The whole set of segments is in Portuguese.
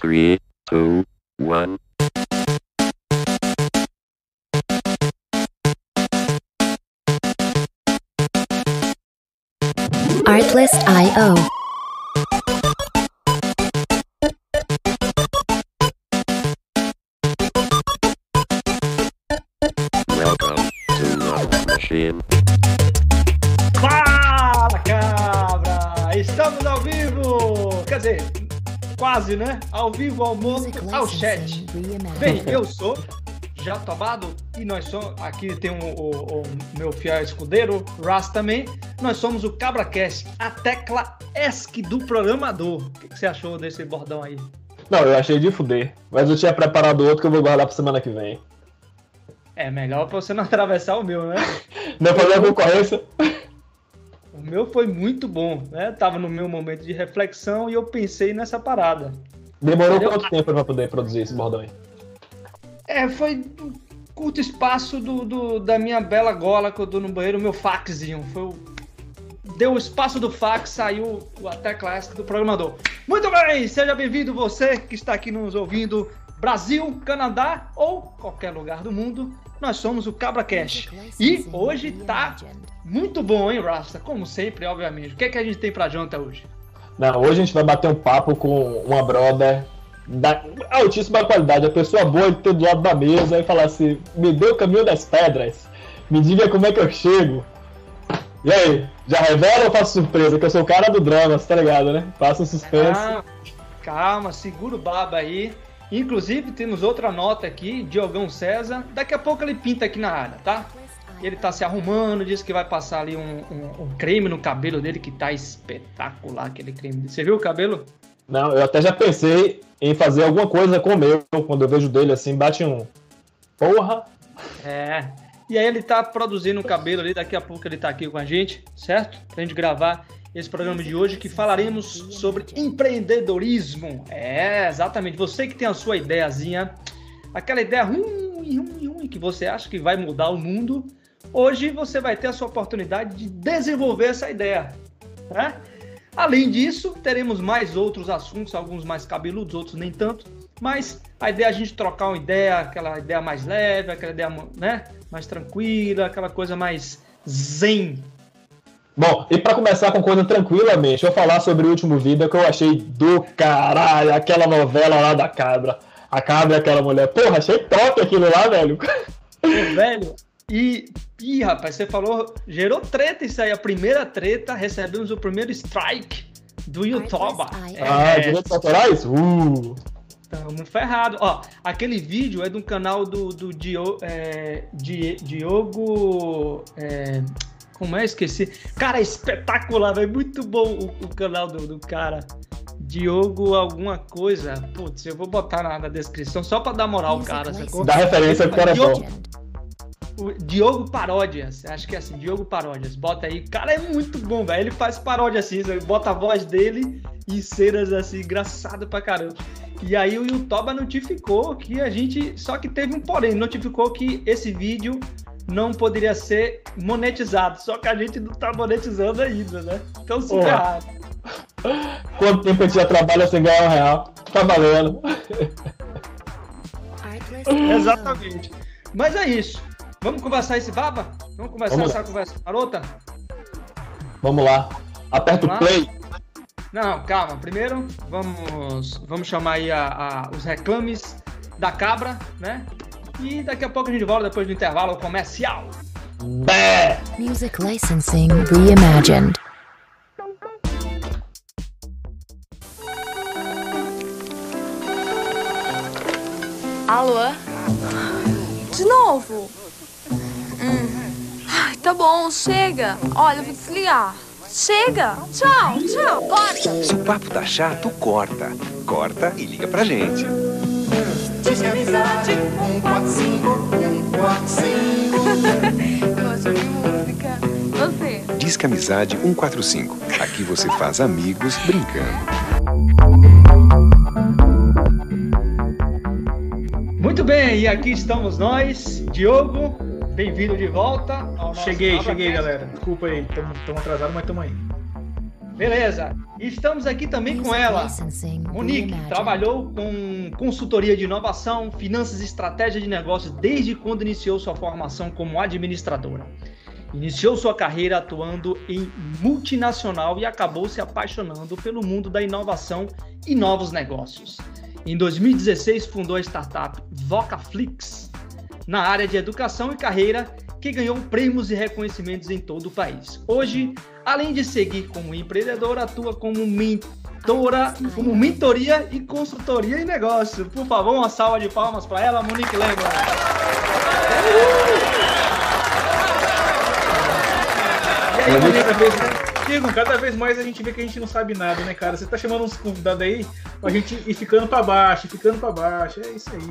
Three, two, one. Artlist.io. quase, né? Ao vivo, ao moço, ao chat. Bem, eu sou Jatobado e nós somos. Aqui tem o, o- o meu fiel escudeiro, Ras também. Nós somos o CabraCast, a tecla ESC do programador. O que, que você achou desse bordão aí? Não, eu achei de fuder. Mas eu tinha preparado outro que eu vou guardar pra semana que vem. É melhor pra você não atravessar o meu, né? Não fazer a concorrência? O meu foi muito bom, né? Tava no meu momento de reflexão e eu pensei nessa parada. Demorou Entendeu? quanto tempo pra poder produzir esse bordão aí? É, foi um curto espaço do, do- da minha bela gola que eu dou no banheiro, o meu faxinho. Foi o... Deu o espaço do fax, saiu o até clássico do programador. Muito bem, seja bem-vindo você que está aqui nos ouvindo, Brasil, Canadá ou qualquer lugar do mundo. Nós somos o Cabra Cash. E hoje tá muito bom, hein, Rasta? Como sempre, obviamente. O que é que a gente tem pra janta hoje? Não, hoje a gente vai bater um papo com uma brother da altíssima qualidade. A pessoa boa de ter do lado da mesa e falar assim: me dê o caminho das pedras, me diga como é que eu chego. E aí, já revela ou faço surpresa? Que eu sou o cara do drama, você tá ligado, né? Faça um suspense. Ah, calma, segura o baba aí. Inclusive, temos outra nota aqui, Diogão César. Daqui a pouco ele pinta aqui na área, tá? Ele tá se arrumando, disse que vai passar ali um, um- um creme no cabelo dele que tá espetacular, aquele creme. Você viu o cabelo? Não, eu até já pensei em fazer alguma coisa com o meu. Quando eu vejo dele assim, bate um. Porra! É. E aí ele tá produzindo o cabelo ali, daqui a pouco ele tá aqui com a gente, certo? Pra gente gravar esse programa de hoje que falaremos sobre empreendedorismo. É, exatamente. Você que tem a sua ideiazinha, aquela ideia ruim, ruim, ruim, que você acha que vai mudar o mundo, hoje você vai ter a sua oportunidade de desenvolver essa ideia, né? Além disso, teremos mais outros assuntos, alguns mais cabeludos, outros nem tanto. Mas a ideia é a gente trocar uma ideia, aquela ideia mais leve, aquela ideia né, mais tranquila, aquela coisa mais zen. Bom, e pra começar com coisa tranquilamente, eu vou falar sobre o último vídeo que eu achei do caralho, aquela novela lá da cabra. A cabra e aquela mulher. Porra, achei top aquilo lá, velho. Pô, velho. E, ih, rapaz, você falou, gerou treta isso aí, a primeira treta, recebemos o primeiro strike do YouTube. Ah, É, direitos autorais? Uh! Tamo ferrado. Ó, aquele vídeo é do canal do, do Dio- é, Di- Diogo. é, como é? Esqueci. Cara, espetacular, velho. Muito bom o, o canal do, do cara. Diogo alguma coisa. Putz, eu vou botar na, na descrição só pra dar moral ao cara, sacou? Dá referência que o cara é Diogo, bom. o Diogo Paródias, acho que é assim, Diogo Paródias. Bota aí, cara, é muito bom, velho. Ele faz paródia assim, bota a voz dele em cenas assim, engraçado pra caramba. E aí o YouTube notificou que a gente. Só que teve um porém, notificou que esse vídeo não poderia ser monetizado. Só que a gente não tá monetizando ainda, né? Então se Porra. ferrar. Quanto tempo a gente já trabalha sem ganhar um real? Tá valendo. Exatamente. Mas é isso. Vamos conversar esse baba? Vamos conversar Vamos essa conversa marota? Vamos lá. Aperta o Vamos lá. play. Não, calma. Primeiro, vamos, vamos chamar aí a- a- os reclames da cabra, né? E daqui a pouco a gente volta depois do intervalo comercial. Bé! Music licensing reimagined. Alô? De novo? Hum. Ai, tá bom, chega. Olha, eu vou desligar. Chega! Tchau, tchau, corta! Se o papo tá chato, corta. Corta e liga pra gente. Diz que amizade 145 Eu gosto de música. Você? Disque Amizade 145. Aqui você faz amigos brincando. Muito bem, e aqui estamos nós, Diogo. Bem-vindo de volta. ao nosso Cheguei, cheguei, Cast. galera. Desculpa aí, estamos atrasados, mas estamos aí. Beleza. E estamos aqui também com ela. Monique trabalhou com consultoria de inovação, finanças e estratégia de negócios desde quando iniciou sua formação como administradora. Iniciou sua carreira atuando em multinacional e acabou se apaixonando pelo mundo da inovação e novos negócios. Em 2016, fundou a startup Vocaflix na área de educação e carreira, que ganhou prêmios e reconhecimentos em todo o país. Hoje, além de seguir como empreendedora, atua como mentora, como mentoria e consultoria em negócio. Por favor, uma salva de palmas para ela, Monique Lembra. E aí, Monique, Cada vez, Digo, cada vez mais a gente vê que a gente não sabe nada, né, cara? Você tá chamando uns convidados aí pra gente ir ficando pra baixo, ir ficando pra baixo. É isso aí.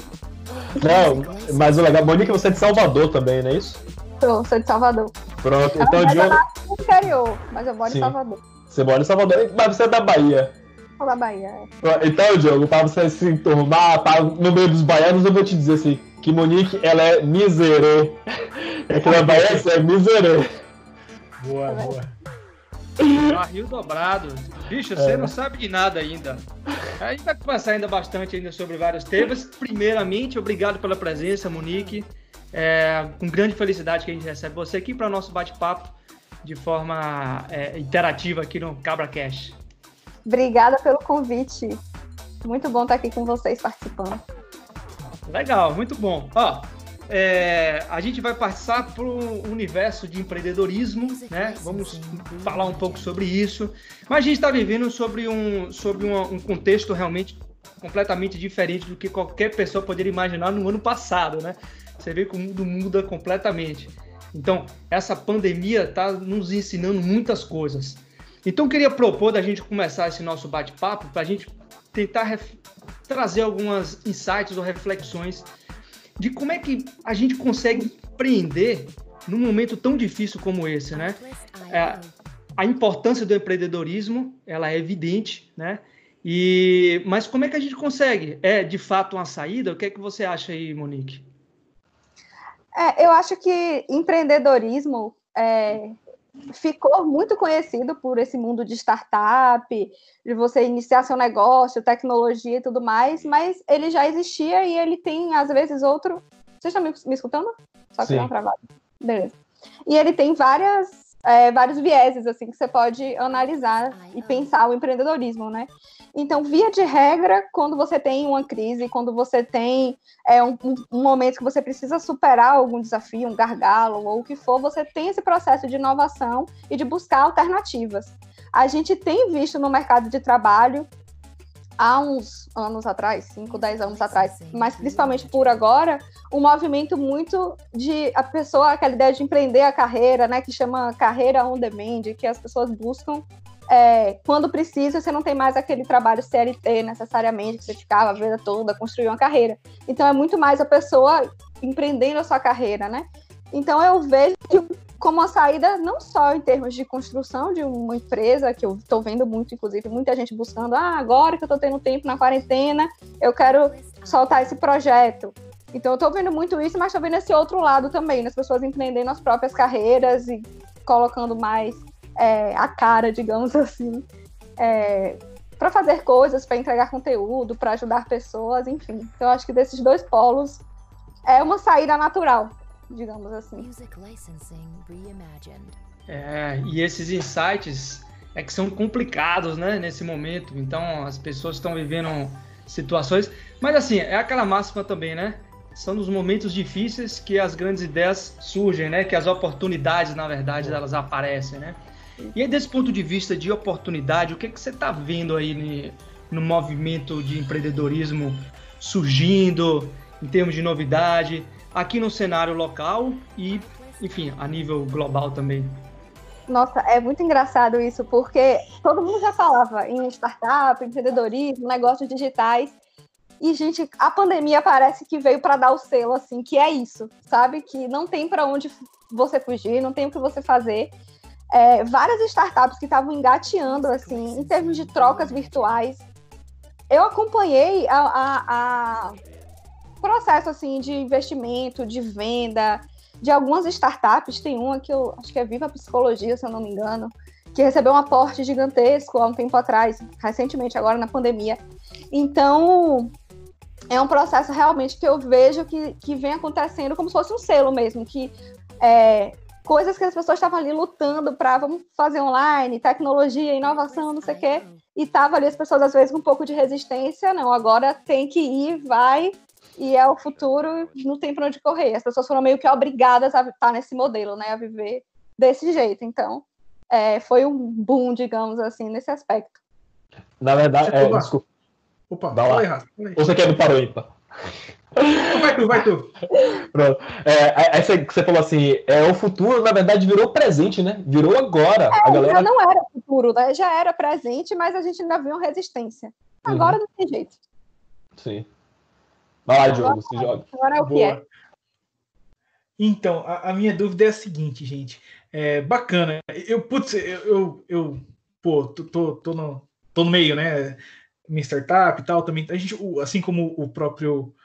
Não, mas o legal, Monique, você é de Salvador também, não é isso? Sou, sou de Salvador. Pronto, Na então eu Diogo, nasci no interior, mas eu moro Sim. em Salvador. você mora em Salvador, mas você é da Bahia. Sou da Bahia. é. Então, Diogo, pra você se enturmar pra- no meio dos baianos, eu vou te dizer assim, que Monique, ela é miserê. É que na Bahia é miserê. Boa, boa. Barril dobrado. Bicho, você É. não sabe de nada ainda. A gente vai conversar ainda bastante ainda sobre vários temas. Primeiramente, obrigado pela presença, Monique. É com grande felicidade que a gente recebe você aqui para o nosso bate-papo de forma é, interativa aqui no Cabra Cash. Obrigada pelo convite. Muito bom estar aqui com vocês participando. Legal, muito bom. Ó, é, a gente vai passar para o universo de empreendedorismo, né? Vamos falar um pouco sobre isso. Mas a gente está vivendo sobre um, sobre uma- um contexto realmente completamente diferente do que qualquer pessoa poderia imaginar no ano passado, né? Você vê que o mundo muda completamente. Então, essa pandemia está nos ensinando muitas coisas. Então, eu queria propor da gente começar esse nosso bate-papo para a gente tentar trazer algumas insights ou reflexões de como é que a gente consegue empreender num momento tão difícil como esse, né? É, a importância do empreendedorismo, ela é evidente, né? E mas como é que a gente consegue? É de fato uma saída? O que é que você acha aí, Monique? É, eu acho que empreendedorismo é, ficou muito conhecido por esse mundo de startup, de você iniciar seu negócio, tecnologia e tudo mais, mas ele já existia e ele tem, às vezes, outro. Vocês estão me, me escutando? Só que Sim. uma travada. Beleza. E ele tem várias, é, vários vieses assim que você pode analisar e pensar o empreendedorismo, né? Então, via de regra, quando você tem uma crise, quando você tem é, um, um- um momento que você precisa superar algum desafio, um gargalo ou o que for, você tem esse processo de inovação e de buscar alternativas. A gente tem visto no mercado de trabalho há uns anos atrás, 5, 10 anos atrás, mas principalmente por agora, um movimento muito de a pessoa, aquela ideia de empreender a carreira, né, que chama carreira on demand, que as pessoas buscam é, quando precisa, você não tem mais aquele trabalho CLT necessariamente, que você ficava a vida toda, construir uma carreira. Então é muito mais a pessoa empreendendo a sua carreira, né? Então eu vejo como uma saída não só em termos de construção de uma empresa, que eu estou vendo muito, inclusive, muita gente buscando, ah, agora que eu estou tendo tempo na quarentena, eu quero soltar esse projeto. Então eu estou vendo muito isso, mas estou vendo esse outro lado também, as pessoas empreendendo as próprias carreiras e colocando mais é, a cara, digamos assim, para fazer coisas, para entregar conteúdo, para ajudar pessoas, enfim. Então eu acho que desses dois polos é uma saída natural, digamos assim. Music licensing reimagined. É, e esses insights é que são complicados, né, nesse momento. Então, as pessoas estão vivendo situações. Mas, assim, é aquela máxima também, né? São nos momentos difíceis que as grandes ideias surgem, né? Que as oportunidades, na verdade, elas aparecem, né? E aí, desse ponto de vista de oportunidade, o que, que você está vendo aí no movimento de empreendedorismo surgindo, em termos de novidade, aqui no cenário local e, enfim, a nível global também? Nossa, é muito engraçado isso, porque todo mundo já falava em startup, empreendedorismo, negócios digitais. E, gente, a pandemia parece que veio para dar o selo, assim, que é isso, sabe? Que não tem para onde você fugir, não tem o que você fazer. É, várias startups que estavam engateando, assim, em termos de trocas virtuais. Eu acompanhei a, a- a processo, assim, de investimento, de venda, de algumas startups, tem uma que eu acho que é Viva Psicologia, se eu não me engano, que recebeu um aporte gigantesco há um tempo atrás, recentemente, agora na pandemia. Então, é um processo realmente que eu vejo que, que vem acontecendo como se fosse um selo mesmo, que é, coisas que as pessoas estavam ali lutando para vamos fazer online, tecnologia, inovação, não sei o quê, e tava ali as pessoas às vezes com um pouco de resistência, não, agora tem que ir, vai, e é o futuro, não tem para onde correr. As pessoas foram meio que obrigadas a estar nesse modelo, né, a viver desse jeito. Então, é, foi um boom, digamos assim, nesse aspecto. Na verdade, é, Opa. desculpa. Opa, Vai lá. aí, aí. Ou você quer ir para o ímpar? Vai tu, vai tu. Pronto. É, essa que você falou assim, é o futuro, na verdade, virou presente, né? Virou agora. a Já galera. não era futuro, né? Já era presente, mas a gente ainda viu resistência. Agora não tem jeito. Sim. Vai lá, Diogo, se joga. Agora é o que é. Então, a, a minha dúvida é a seguinte, gente. É bacana. Eu, putz, eu, eu, eu pô, tô, tô, tô, no, tô no meio, né? Minha startup e tal também. A gente, assim como o próprio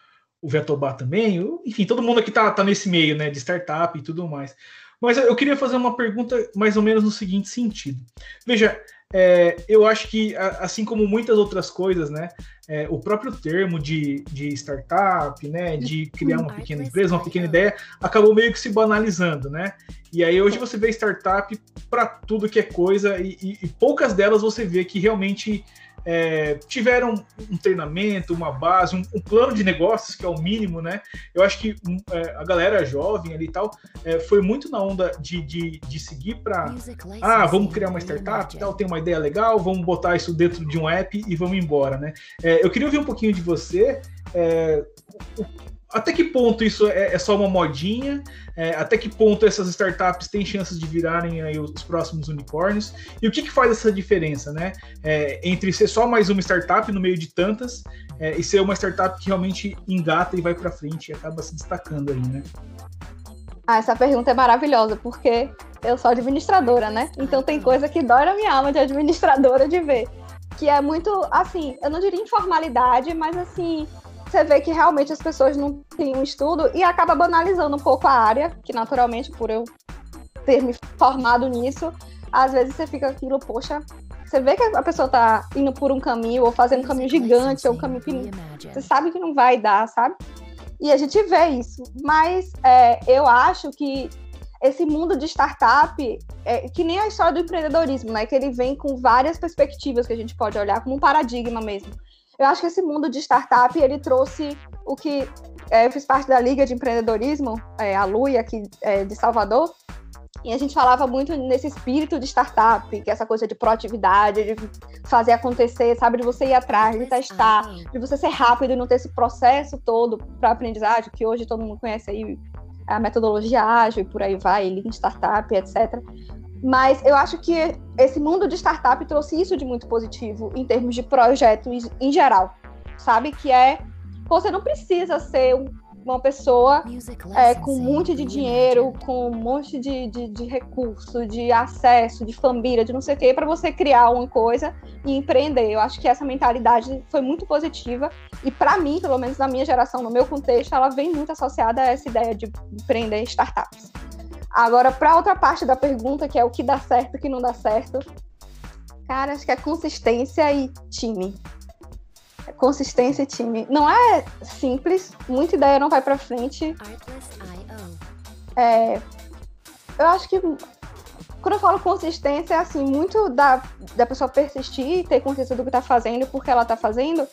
o Vetobá também, enfim, todo mundo aqui tá, tá nesse meio, né? De startup e tudo mais. Mas eu queria fazer uma pergunta mais ou menos no seguinte sentido. Veja, é, eu acho que, assim como muitas outras coisas, né? é, o próprio termo de, de startup, né? De criar uma pequena empresa, uma pequena ideia, acabou meio que se banalizando, né? E aí hoje você vê startup para tudo que é coisa e, e- e poucas delas você vê que realmente é, tiveram um treinamento, uma base, um, um plano de negócios que é o mínimo, né? Eu acho que hum, é, a galera jovem ali e tal é, foi muito na onda de, de, de seguir para ah, vamos criar uma startup, tal, tem uma ideia legal, vamos botar isso dentro de um app e vamos embora, né? É, eu queria ouvir um pouquinho de você. é, o- até que ponto isso é, é só uma modinha? É, até que ponto essas startups têm chances de virarem aí os próximos unicórnios? E o que, que faz essa diferença, né? É, entre ser só mais uma startup no meio de tantas é, e ser uma startup que realmente engata e vai para frente e acaba se destacando aí, né? Ah, essa pergunta é maravilhosa, porque eu sou administradora, né? Então tem coisa que dói na minha alma de administradora de ver. Que é muito, assim, eu não diria informalidade, mas assim, você vê que realmente as pessoas não têm um estudo e acaba banalizando um pouco a área, que naturalmente, por eu ter me formado nisso, às vezes você fica aquilo, poxa, você vê que a pessoa tá indo por um caminho, ou fazendo um caminho gigante, ou um caminho que você sabe que não vai dar, sabe? E a gente vê isso. Mas é, eu acho que esse mundo de startup, é, que nem a história do empreendedorismo, né? Que ele vem com várias perspectivas que a gente pode olhar como um paradigma mesmo. Eu acho que esse mundo de startup, ele trouxe o que... é, eu fiz parte da Liga de Empreendedorismo, é, a LUI, aqui é, de Salvador, e a gente falava muito nesse espírito de startup, que é essa coisa de proatividade, de fazer acontecer, sabe? De você ir atrás, de testar, de você ser rápido e não ter esse processo todo para aprendizagem, que hoje todo mundo conhece aí a metodologia ágil e por aí vai, Lean Startup, etc. Mas eu acho que esse mundo de startup trouxe isso de muito positivo em termos de projetos em geral, sabe? Que é, você não precisa ser um- uma pessoa é, com um monte de dinheiro, com um monte de, de, de recurso, de acesso, de família, de não sei o quê, para você criar uma coisa e empreender. Eu acho que essa mentalidade foi muito positiva e para mim, pelo menos na minha geração, no meu contexto, ela vem muito associada a essa ideia de empreender startups. Agora, para outra parte da pergunta, que é o que dá certo e o que não dá certo, cara, acho que é consistência e time. É Consistência e time. Não é simples, muita ideia não vai para frente. É, eu acho que quando eu falo consistência, é assim, muito da, da pessoa persistir, ter consciência do que está fazendo e por que ela está fazendo,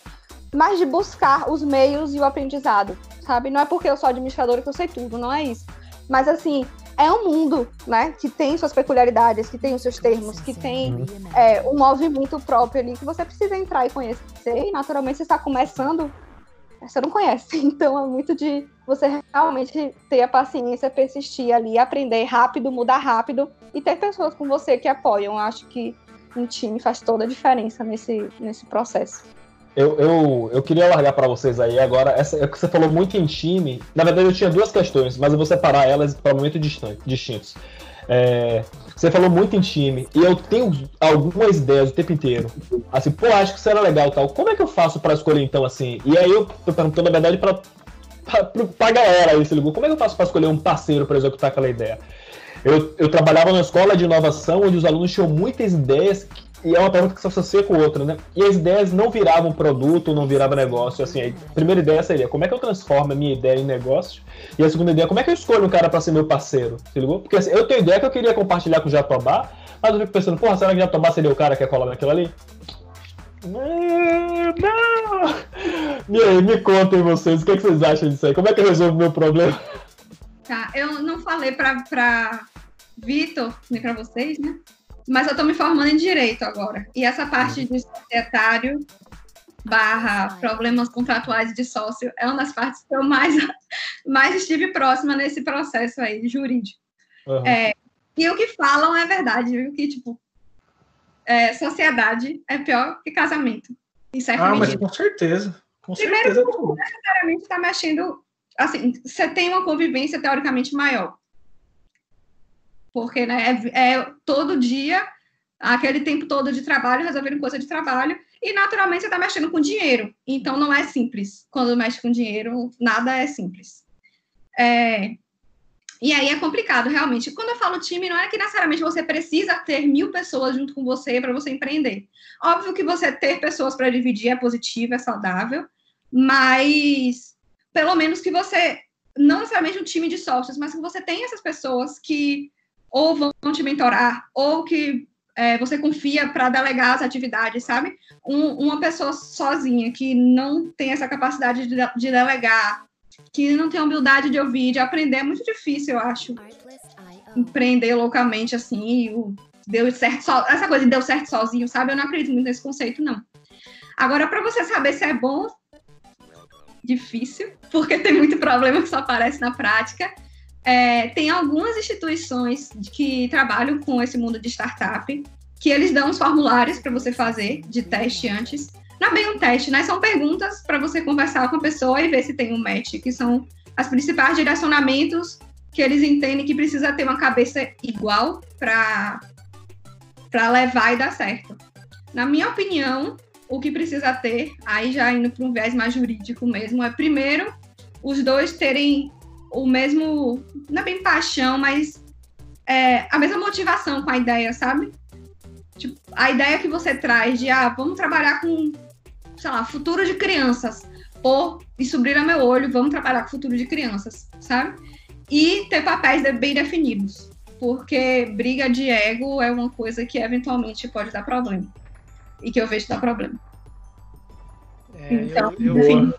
mas de buscar os meios e o aprendizado, sabe? Não é porque eu sou administradora que eu sei tudo, não é isso. Mas assim, é um mundo, né, que tem suas peculiaridades, que tem os seus termos, que tem é, um movimento próprio ali que você precisa entrar e conhecer, e naturalmente você está começando, você não conhece. Então é muito de você realmente ter a paciência, persistir ali, aprender rápido, mudar rápido e ter pessoas com você que apoiam. Eu acho que um time faz toda a diferença nesse, nesse processo. Eu, eu, eu queria largar para vocês aí agora. Essa, é que você falou muito em time. Na verdade, eu tinha duas questões, mas eu vou separar elas para momentos distintos. É, você falou muito em time e eu tenho algumas ideias o tempo inteiro. Assim, pô, acho que era legal tal. Como é que eu faço para escolher então assim? E aí eu tô perguntando, na verdade, para pra galera aí, se ligou. Como é que eu faço para escolher um parceiro para executar aquela ideia? Eu, eu trabalhava numa escola de inovação onde os alunos tinham muitas ideias e é uma pergunta que se associa com outra, né? E as ideias não viravam produto, não viravam negócio. Assim, a primeira ideia seria como é que eu transformo a minha ideia em negócio? E a segunda ideia, como é que eu escolho um cara para ser meu parceiro? Se ligou? Porque assim, eu tenho ideia que eu queria compartilhar com o Jatobá, mas eu fico pensando, porra, será que o Jatobá seria o cara que ia colar naquilo ali? Não! E aí, me contem vocês, o que, é que vocês acham disso aí? Como é que eu resolvo meu problema? Tá, eu não falei pra, pra Vitor, nem pra vocês, né? Mas eu tô me formando em direito agora. E essa parte de societário barra problemas contratuais de sócio é uma das partes que eu mais, mais estive próxima nesse processo aí jurídico. Uhum. É, e o que falam é verdade, viu? Que, tipo, é, sociedade é pior que casamento. Em certa ah, medida. mas com certeza. Com Primeiro, certeza. não necessariamente está mexendo. Assim, você tem uma convivência teoricamente maior. Porque né, é, é todo dia, aquele tempo todo de trabalho, resolvendo coisa de trabalho, e naturalmente você está mexendo com dinheiro. Então não é simples. Quando mexe com dinheiro, nada é simples. É, e aí é complicado, realmente. Quando eu falo time, não é que necessariamente você precisa ter mil pessoas junto com você para você empreender. Óbvio que você ter pessoas para dividir é positivo, é saudável, mas pelo menos que você, não necessariamente um time de sócios, mas que você tenha essas pessoas que ou vão te mentorar, ou que é, você confia para delegar as atividades, sabe? Um, uma pessoa sozinha que não tem essa capacidade de, de delegar, que não tem humildade de ouvir, de aprender, é muito difícil, eu acho. Empreender loucamente, assim, o, deu certo so, essa coisa de deu certo sozinho, sabe? Eu não acredito muito nesse conceito, não. Agora, para você saber se é bom, difícil, porque tem muito problema que só aparece na prática. É, tem algumas instituições que trabalham com esse mundo de startup, que eles dão os formulários para você fazer de teste antes não é bem um teste, né? São perguntas para você conversar com a pessoa e ver se tem um match, que são as principais direcionamentos que eles entendem que precisa ter uma cabeça igual para para levar e dar certo. Na minha opinião, o que precisa ter, aí já indo para um viés mais jurídico mesmo, é primeiro os dois terem o mesmo, não é bem paixão, mas é, a mesma motivação com a ideia, sabe? Tipo, a ideia que você traz de, ah, vamos trabalhar com sei lá, futuro de crianças. Pô, isso brilha meu olho, vamos trabalhar com futuro de crianças, sabe? E ter papéis bem definidos, porque briga de ego é uma coisa que eventualmente pode dar problema. E que eu vejo dar problema. É, então, eu, eu,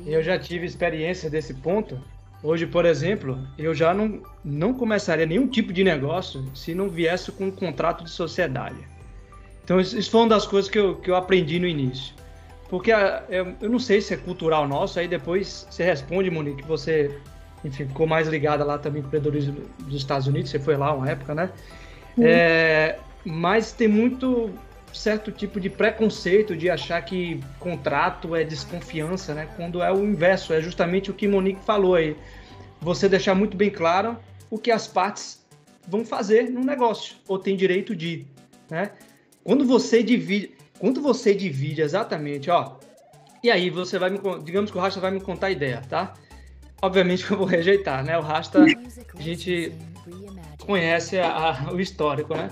enfim, eu já tive experiência desse ponto. Hoje, por exemplo, eu já não, não começaria nenhum tipo de negócio se não viesse com um contrato de sociedade. Então, isso foi uma das coisas que eu, que eu aprendi no início. Porque ah, eu, eu não sei se é cultural nosso, aí depois você responde, Monique, que você, enfim, ficou mais ligada lá também com o empreendedorismo dos Estados Unidos, você foi lá uma época, né? Uhum. É, mas tem muito certo tipo de preconceito de achar que contrato é desconfiança, né? Quando é o inverso, é justamente o que Monique falou aí. Você deixar muito bem claro o que as partes vão fazer no negócio, ou tem direito de, né? Quando você divide, quando você divide exatamente, ó, e aí você vai me, digamos que o Rasta vai me contar a ideia, tá? Obviamente que eu vou rejeitar, né? O Rasta, a gente conhece a, a, o histórico, né?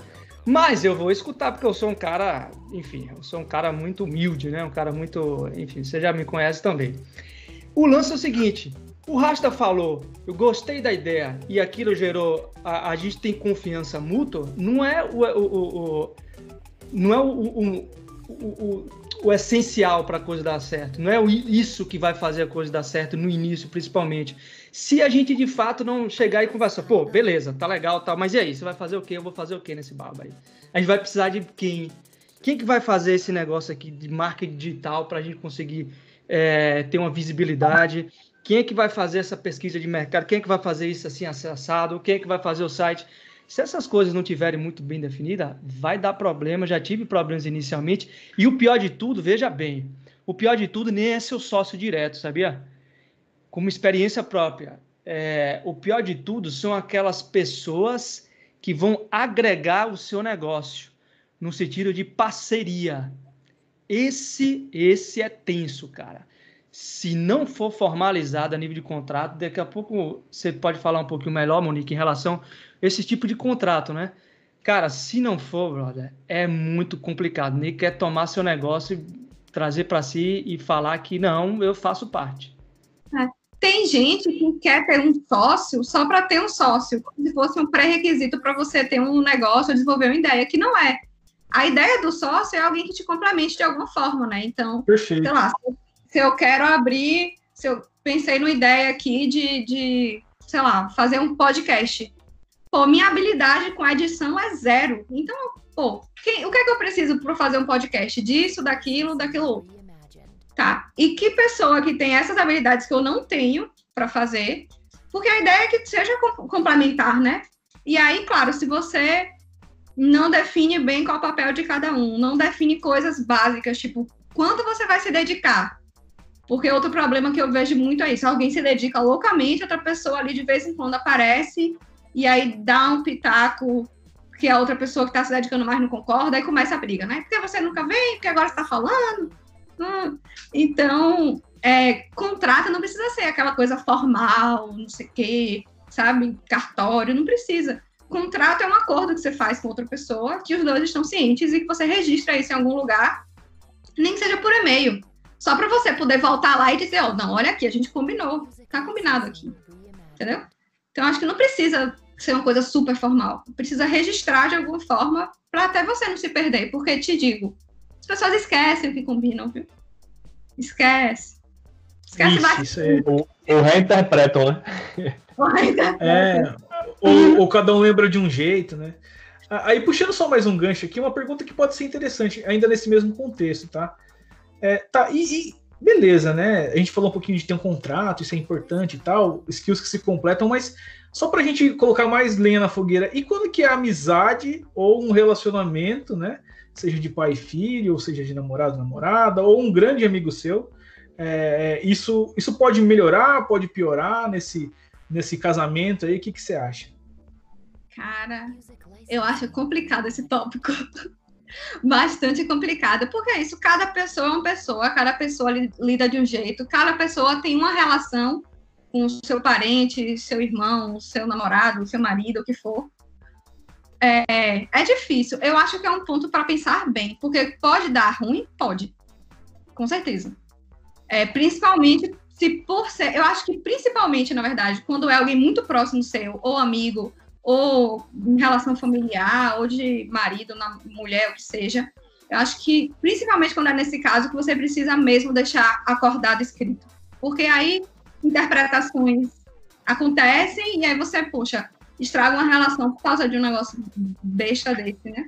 Mas eu vou escutar porque eu sou um cara, enfim, eu sou um cara muito humilde, né? Um cara muito, enfim, você já me conhece também. O lance é o seguinte: o Rasta falou, eu gostei da ideia e aquilo gerou, a, a gente tem confiança mútua. Não é o, o, o não é o, o, o, essencial para a coisa dar certo. Não é isso que vai fazer a coisa dar certo no início, principalmente. Se a gente de fato não chegar e conversar, pô, beleza, tá legal, tá, mas e aí? Você vai fazer o quê? Eu vou fazer o quê nesse baba aí? A gente vai precisar de quem? Quem que vai fazer esse negócio aqui de marketing digital para a gente conseguir é, ter uma visibilidade? Quem é que vai fazer essa pesquisa de mercado? Quem é que vai fazer isso assim assado? Quem é que vai fazer o site? Se essas coisas não tiverem muito bem definidas, vai dar problema. Já tive problemas inicialmente. E o pior de tudo, veja bem, o pior de tudo nem é seu sócio direto, sabia? Como experiência própria. É, o pior de tudo são aquelas pessoas que vão agregar o seu negócio no sentido de parceria. Esse, esse é tenso, cara. se não for formalizado a nível de contrato, daqui a pouco você pode falar um pouquinho melhor, Monique, em relação esse tipo de contrato, né? Cara, se não for, brother, é muito complicado. Nem quer tomar seu negócio e trazer para si e falar que não, eu faço parte. É. Tem gente que quer ter um sócio só para ter um sócio, como se fosse um pré-requisito para você ter um negócio desenvolver uma ideia, que não é. A ideia do sócio é alguém que te complemente de alguma forma, né? Então, Perfeito. sei lá, se eu quero abrir, se eu pensei numa ideia aqui de, de sei lá, fazer um podcast. Pô, minha habilidade com edição é zero. Então, pô, quem, o que é que eu preciso para fazer um podcast? Disso, daquilo, daquilo. Tá. E que pessoa que tem essas habilidades que eu não tenho para fazer, porque a ideia é que seja complementar, né? E aí, claro, se você não define bem qual é o papel de cada um, não define coisas básicas, tipo, quanto você vai se dedicar? Porque outro problema que eu vejo muito é isso: alguém se dedica loucamente, outra pessoa ali de vez em quando aparece e aí dá um pitaco que a outra pessoa que está se dedicando mais não concorda, aí começa a briga, né? Porque você nunca vem, porque agora está falando. Hum. Então, é, contrato não precisa ser aquela coisa formal, não sei o quê, sabe? Cartório, não precisa. Contrato é um acordo que você faz com outra pessoa, que os dois estão cientes e que você registra isso em algum lugar, nem que seja por e-mail. Só para você poder voltar lá e dizer, ó, oh, não, olha aqui, a gente combinou, tá combinado aqui. Entendeu? Então, acho que não precisa ser uma coisa super formal. Precisa registrar de alguma forma para até você não se perder, porque te digo, pessoas esquecem o que combinam, viu? Esquece. Esquece isso, isso é... ou, ou reinterpretam, né? Ou reinterpretam. É, ou, ou cada um lembra de um jeito, né? Aí, puxando só mais um gancho aqui, uma pergunta que pode ser interessante, ainda nesse mesmo contexto, tá? É, tá, e, e, beleza, né? A gente falou um pouquinho de ter um contrato, isso é importante e tal, skills que se completam, mas só pra gente colocar mais lenha na fogueira, e quando que é amizade ou um relacionamento, né? seja de pai e filho, ou seja de namorado namorada, ou um grande amigo seu. É, isso, isso pode melhorar, pode piorar nesse, nesse casamento aí? O que, que você acha? Cara, eu acho complicado esse tópico. Bastante complicado, porque é isso, cada pessoa é uma pessoa, cada pessoa lida de um jeito, cada pessoa tem uma relação com seu parente, seu irmão, seu namorado, seu marido, o que for. É, é difícil. Eu acho que é um ponto para pensar bem, porque pode dar ruim? Pode. Com certeza. É, principalmente se por ser. Eu acho que principalmente, na verdade, quando é alguém muito próximo seu, ou amigo, ou em relação familiar, ou de marido, na mulher, o que seja. Eu acho que, principalmente quando é nesse caso, que você precisa mesmo deixar acordado escrito. Porque aí interpretações acontecem e aí você, puxa, estraga uma relação por causa de um negócio besta desse, né?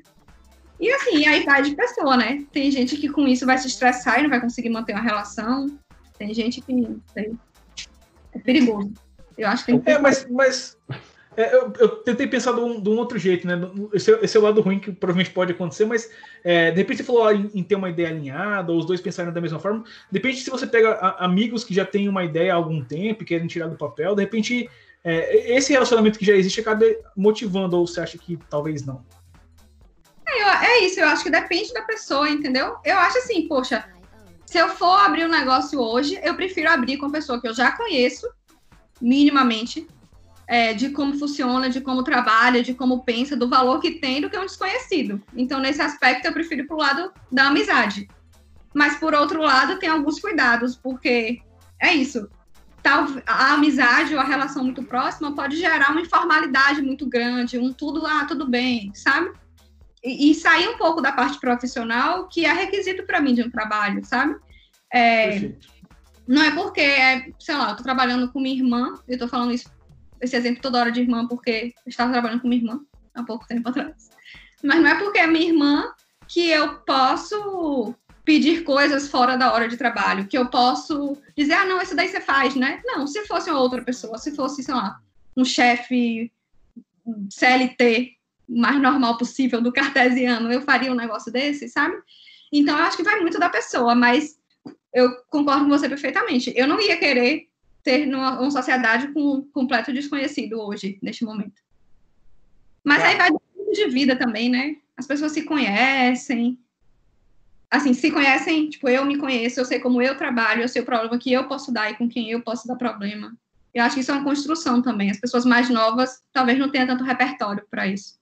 E assim, aí vai de pessoa, né? Tem gente que com isso vai se estressar e não vai conseguir manter uma relação. Tem gente que sei, é perigoso. Eu acho que tem que É, mas, mas é, eu, eu, tentei pensar de um, de um, outro jeito, né? Esse, esse, é o lado ruim que provavelmente pode acontecer, mas é, de repente você falou em, em, ter uma ideia alinhada, ou os dois pensarem da mesma forma. De repente, se você pega a, amigos que já têm uma ideia há algum tempo e querem tirar do papel, de repente é, esse relacionamento que já existe acaba motivando, ou você acha que talvez não? É, é, isso, eu acho que depende da pessoa, entendeu? Eu acho assim, poxa, se eu for abrir um negócio hoje, eu prefiro abrir com pessoa que eu já conheço, minimamente, é, de como funciona, de como trabalha, de como pensa, do valor que tem, do que um desconhecido. Então, nesse aspecto, eu prefiro pro lado da amizade. Mas, por outro lado, tem alguns cuidados, porque é isso tal, a amizade ou a relação muito próxima pode gerar uma informalidade muito grande, um tudo, ah, tudo bem, sabe? E, e sair um pouco da parte profissional, que é requisito para mim de um trabalho, sabe? É, não é porque, é, sei lá, eu tô trabalhando com minha irmã, eu tô falando isso, esse exemplo toda hora de irmã, porque eu estava trabalhando com minha irmã há pouco tempo atrás. Mas não é porque é minha irmã que eu posso pedir coisas fora da hora de trabalho, que eu posso dizer, ah, não, isso daí você faz, né? Não, se fosse uma outra pessoa, se fosse, sei lá, um chefe CLT mais normal possível do cartesiano, eu faria um negócio desse, sabe? Então, eu acho que vai muito da pessoa, mas eu concordo com você perfeitamente. Eu não ia querer ter numa, uma sociedade com um completo desconhecido hoje, neste momento. Mas aí vai de vida também, né? As pessoas se conhecem, assim, se conhecem, tipo, eu me conheço, eu sei como eu trabalho, eu sei o problema que eu posso dar e com quem eu posso dar problema. Eu acho que isso é uma construção também. As pessoas mais novas talvez não tenham tanto repertório para isso.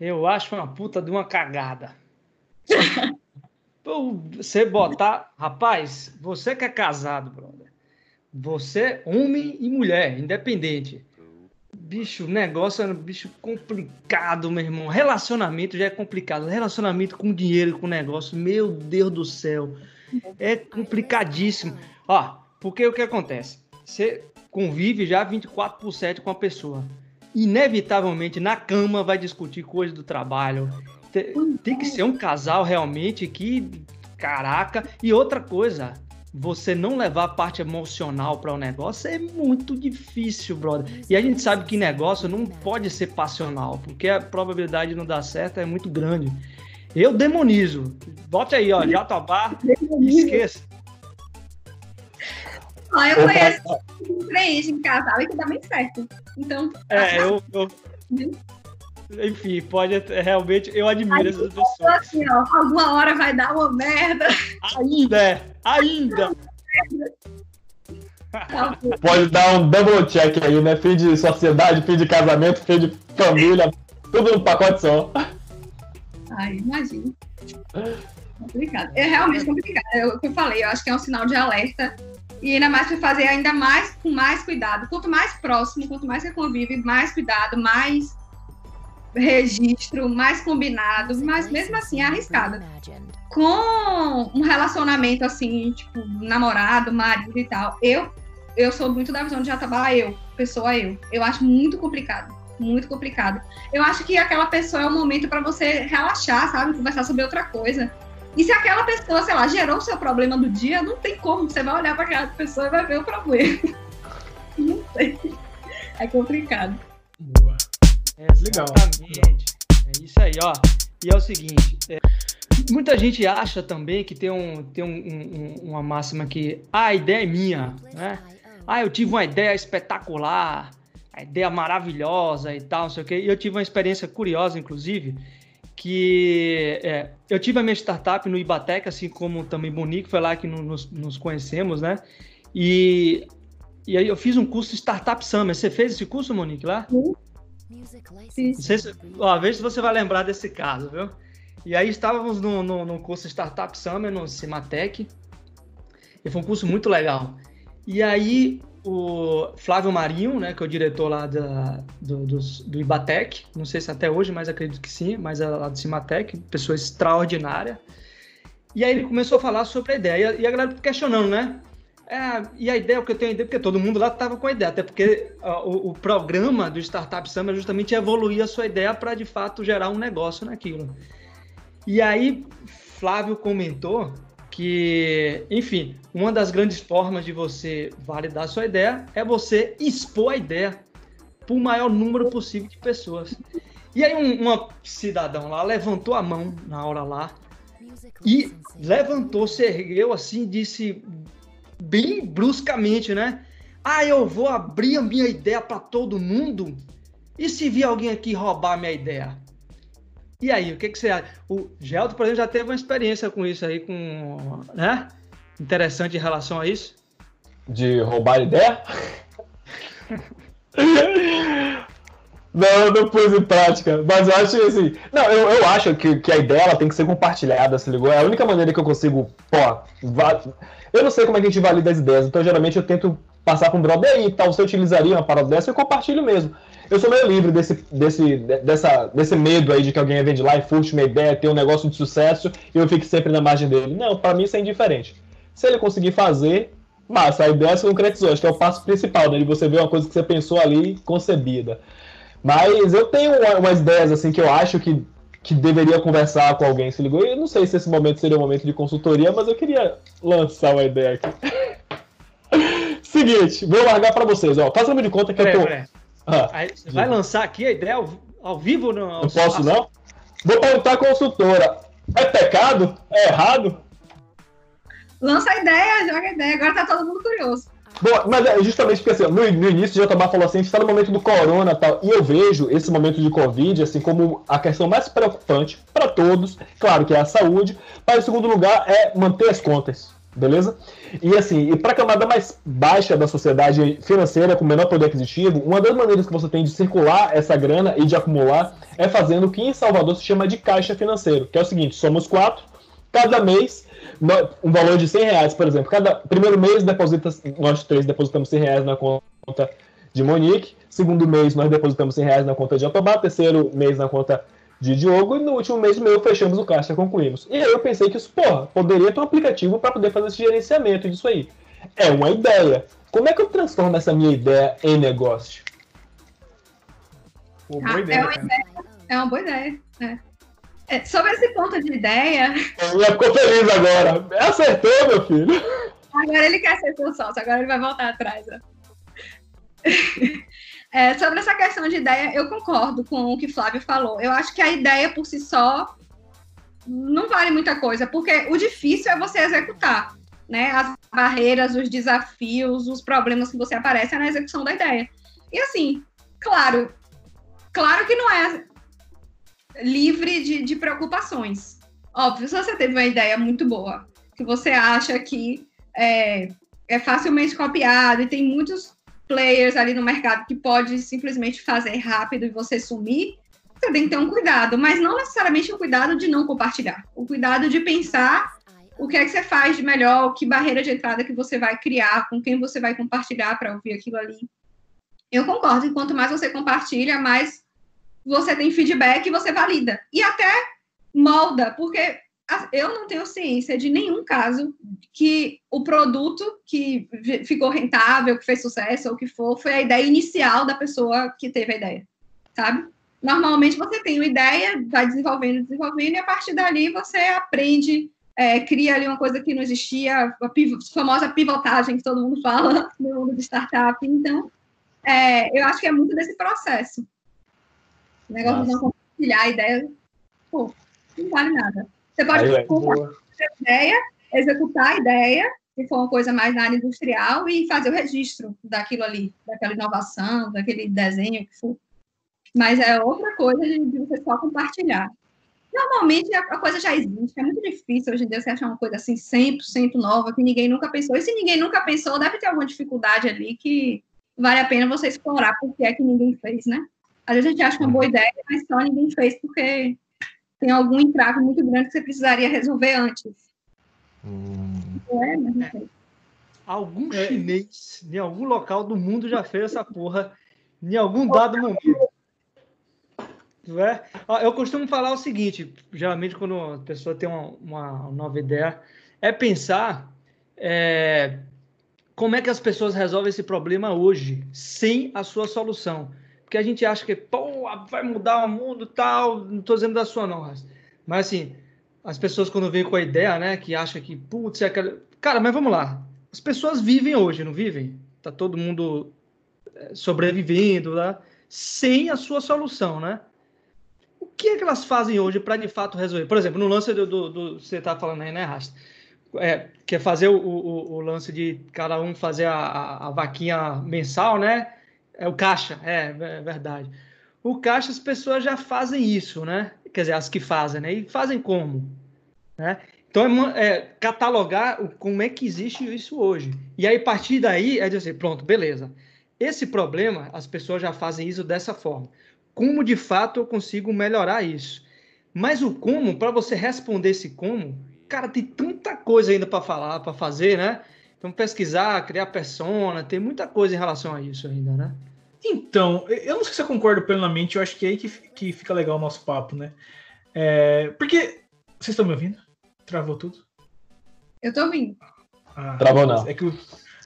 Eu acho uma puta de uma cagada. você botar. Rapaz, você que é casado, brother. Você, homem e mulher, independente. Bicho, negócio é um bicho complicado, meu irmão. Relacionamento já é complicado. Relacionamento com dinheiro, com negócio, meu Deus do céu. É complicadíssimo. Ó, porque o que acontece? Você convive já 24 por 7 com a pessoa. Inevitavelmente, na cama, vai discutir coisas do trabalho. Tem, tem que ser um casal realmente que. Caraca. E outra coisa, você não levar a parte emocional para o um negócio é muito difícil, brother. E a gente sabe que negócio não pode ser passional, porque a probabilidade de não dar certo é muito grande. Eu demonizo. Bote aí, ó, Jatobá, esqueça. Ah, eu conheço três em casal e que dá bem certo. Então. É, eu, eu... Enfim, pode realmente. Eu admiro essas pessoas. Assim, ó, alguma hora vai dar uma merda. Ainda, é, ainda. Pode dar um double check aí, né? Fim de sociedade, fim de casamento, fim de família, tudo no pacote só. Ai, imagina. Complicado. É realmente complicado. É o que eu falei, eu acho que é um sinal de alerta e ainda mais para fazer ainda mais com mais cuidado. Quanto mais próximo, quanto mais você convive, mais cuidado, mais registro, mais combinado, mas mesmo assim é arriscado. Com um relacionamento assim, tipo, namorado, marido e tal, eu eu sou muito da visão de já tava eu, pessoa eu. Eu acho muito complicado, muito complicado. Eu acho que aquela pessoa é o momento para você relaxar, sabe, conversar sobre outra coisa. E se aquela pessoa, sei lá, gerou o seu problema do dia, não tem como. Você vai olhar para aquela pessoa e vai ver o problema. Não sei. É complicado. É, exatamente. É isso aí, ó. E é o seguinte. É, muita gente acha também que tem, um, tem um, um, uma máxima que ah, a ideia é minha, né? Ah, eu tive uma ideia espetacular, a ideia maravilhosa e tal, não sei o quê. E eu tive uma experiência curiosa, inclusive, que é, eu tive a minha startup no Ibatec, assim como também Monique, foi lá que nos, nos conhecemos, né? E, e aí eu fiz um curso Startup Summer. Você fez esse curso, Monique, lá? Sim. Não se, ó, veja se você vai lembrar desse caso, viu? E aí estávamos no, no, no curso Startup Summer, no Cimatec, e foi um curso muito legal. E aí o Flávio Marinho, né, que é o diretor lá da, do, do, do Ibatec, não sei se até hoje, mas acredito que sim, mas é lá do Cimatec, pessoa extraordinária. E aí ele começou a falar sobre a ideia, e a galera questionando, né? É, e a ideia, o que eu tenho a ideia, porque todo mundo lá estava com a ideia, até porque uh, o, o, programa do Startup Summer é justamente evoluir a sua ideia para de fato gerar um negócio naquilo. E aí Flávio comentou que, enfim, uma das grandes formas de você validar a sua ideia é você expor a ideia para o maior número possível de pessoas. E aí um, uma cidadão lá levantou a mão na hora lá e levantou, se ergueu assim, disse bem bruscamente, né? Ah, eu vou abrir a minha ideia para todo mundo? E se vir alguém aqui roubar a minha ideia? E aí, o que, que você acha? O Gelto, por exemplo, já teve uma experiência com isso aí, com, né? Interessante em relação a isso. De roubar ideia? Não, não pus em prática. Mas eu acho assim. Não, eu, eu acho que, que a ideia ela tem que ser compartilhada, se ligou? É a única maneira que eu consigo. Pô. Eu não sei como é que a gente valida as ideias, então geralmente eu tento passar para um brother aí tal. Você utilizaria uma parada dessa, eu compartilho mesmo eu sou meio livre desse, desse, dessa, desse medo aí de que alguém vem de lá e furte uma ideia, ter um negócio de sucesso e eu fique sempre na margem dele. Não, para mim isso é indiferente. Se ele conseguir fazer, massa, a ideia se concretizou. Acho que é o passo principal, né? De você ver uma coisa que você pensou ali concebida. Mas eu tenho umas ideias assim que eu acho que, que deveria conversar com alguém, se ligou? Eu não sei se esse momento seria um momento de consultoria, mas eu queria lançar uma ideia aqui. Seguinte, vou largar para vocês, ó. Fazendo de conta que eu tô. Ah, vai lançar aqui a ideia ao, ao vivo? No, não posso, não? Vou perguntar à consultora. É pecado? É errado? Lança a ideia, joga a ideia. Agora tá todo mundo curioso. Bom, mas é justamente porque assim, no, no início o Jotobá falou assim, a gente está no momento do corona e tal, e eu vejo esse momento de Covid assim como a questão mais preocupante para todos, claro que é a saúde, mas em segundo lugar é manter as contas, beleza? E assim, e para a camada mais baixa da sociedade financeira, com menor poder aquisitivo, uma das maneiras que você tem de circular essa grana e de acumular é fazendo o que em Salvador se chama de caixa financeiro, que é o seguinte, somos quatro, cada mês um valor de 100 reais, por exemplo. Cada primeiro mês deposita, nós três depositamos 100 reais na conta de Monique. Segundo mês nós depositamos 100 reais na conta de Jatobá. Terceiro mês na conta de Diogo. E no último mês meu fechamos o caixa, concluímos. E aí eu pensei que isso, porra, poderia ter um aplicativo para poder fazer esse gerenciamento disso aí. É uma ideia. Como é que eu transformo essa minha ideia em negócio? Pô, boa ah, ideia, é, uma ideia, é uma boa ideia. É. É, sobre esse ponto de ideia. Ele ficou feliz agora. Acertou, meu filho. Agora ele quer ser seu sócio, agora ele vai voltar atrás. É, sobre essa questão de ideia, eu concordo com o que Flávio falou. Eu acho que a ideia por si só não vale muita coisa, porque o difícil é você executar. Né? As barreiras, os desafios, os problemas que você aparece é na execução da ideia. E assim, claro, claro que não é livre de, de preocupações. Óbvio, se você teve uma ideia muito boa, que você acha que é, é facilmente copiado e tem muitos players ali no mercado que pode simplesmente fazer rápido e você sumir, você tem que ter um cuidado, mas não necessariamente o cuidado de não compartilhar, o cuidado de pensar o que é que você faz de melhor, que barreira de entrada que você vai criar, com quem você vai compartilhar para ouvir aquilo ali. Eu concordo, quanto mais você compartilha, mais você tem feedback e você valida. E até molda, porque eu não tenho ciência de nenhum caso que o produto que ficou rentável, que fez sucesso ou que for, foi a ideia inicial da pessoa que teve a ideia, sabe? Normalmente você tem uma ideia, vai desenvolvendo, desenvolvendo, e a partir dali você aprende, é, cria ali uma coisa que não existia, a famosa pivotagem que todo mundo fala no mundo de startup. Então, é, eu acho que é muito desse processo. O negócio Nossa. de não compartilhar a ideia, pô, não vale nada. Você pode Aí, compartilhar a ideia, executar a ideia, se for uma coisa mais na área industrial, e fazer o registro daquilo ali, daquela inovação, daquele desenho que for. Mas é outra coisa de, você só compartilhar. Normalmente a, coisa já existe, é muito difícil hoje em dia você achar uma coisa assim 100% nova que ninguém nunca pensou. E se ninguém nunca pensou, deve ter alguma dificuldade ali que vale a pena você explorar porque é que ninguém fez, né? Às vezes a gente acha uma boa ideia, mas só ninguém fez porque tem algum entrave muito grande que você precisaria resolver antes. Hum. É, mas não sei. Algum é. chinês em algum local do mundo já fez essa porra em algum dado momento. É? Eu costumo falar o seguinte: geralmente, quando a pessoa tem uma, uma nova ideia, é pensar é, como é que as pessoas resolvem esse problema hoje, sem a sua solução porque a gente acha que, pô, vai mudar o mundo tal. Não estou dizendo da sua, não, mas assim, as pessoas quando vêm com a ideia, né, que acha que, putz, é aquela. Cara, mas vamos lá. As pessoas vivem hoje, não vivem? Tá todo mundo é, sobrevivendo lá, sem a sua solução, né? O que é que elas fazem hoje para de fato resolver? Por exemplo, no lance do, do, do você tá falando aí, né, Rasta? É, que é fazer o, o, o, lance de cada um fazer a, a, a vaquinha mensal, né? É o caixa, é, é, verdade. O caixa, as pessoas já fazem isso, né? Quer dizer, as que fazem, né? E fazem como? Né? Então, é, é, catalogar o, como é que existe isso hoje. E aí, a partir daí, é dizer, pronto, beleza. Esse problema, as pessoas já fazem isso dessa forma. Como, de fato, eu consigo melhorar isso? Mas o como, para você responder esse como, cara, tem tanta coisa ainda para falar, para fazer, né? Então, pesquisar, criar persona, tem muita coisa em relação a isso ainda, né? Então, eu não sei se eu concordo plenamente, eu acho que é aí que, que fica legal o nosso papo, né? É, porque. Vocês estão me ouvindo? Travou tudo? Eu tô ouvindo. Ah, Travou não. É que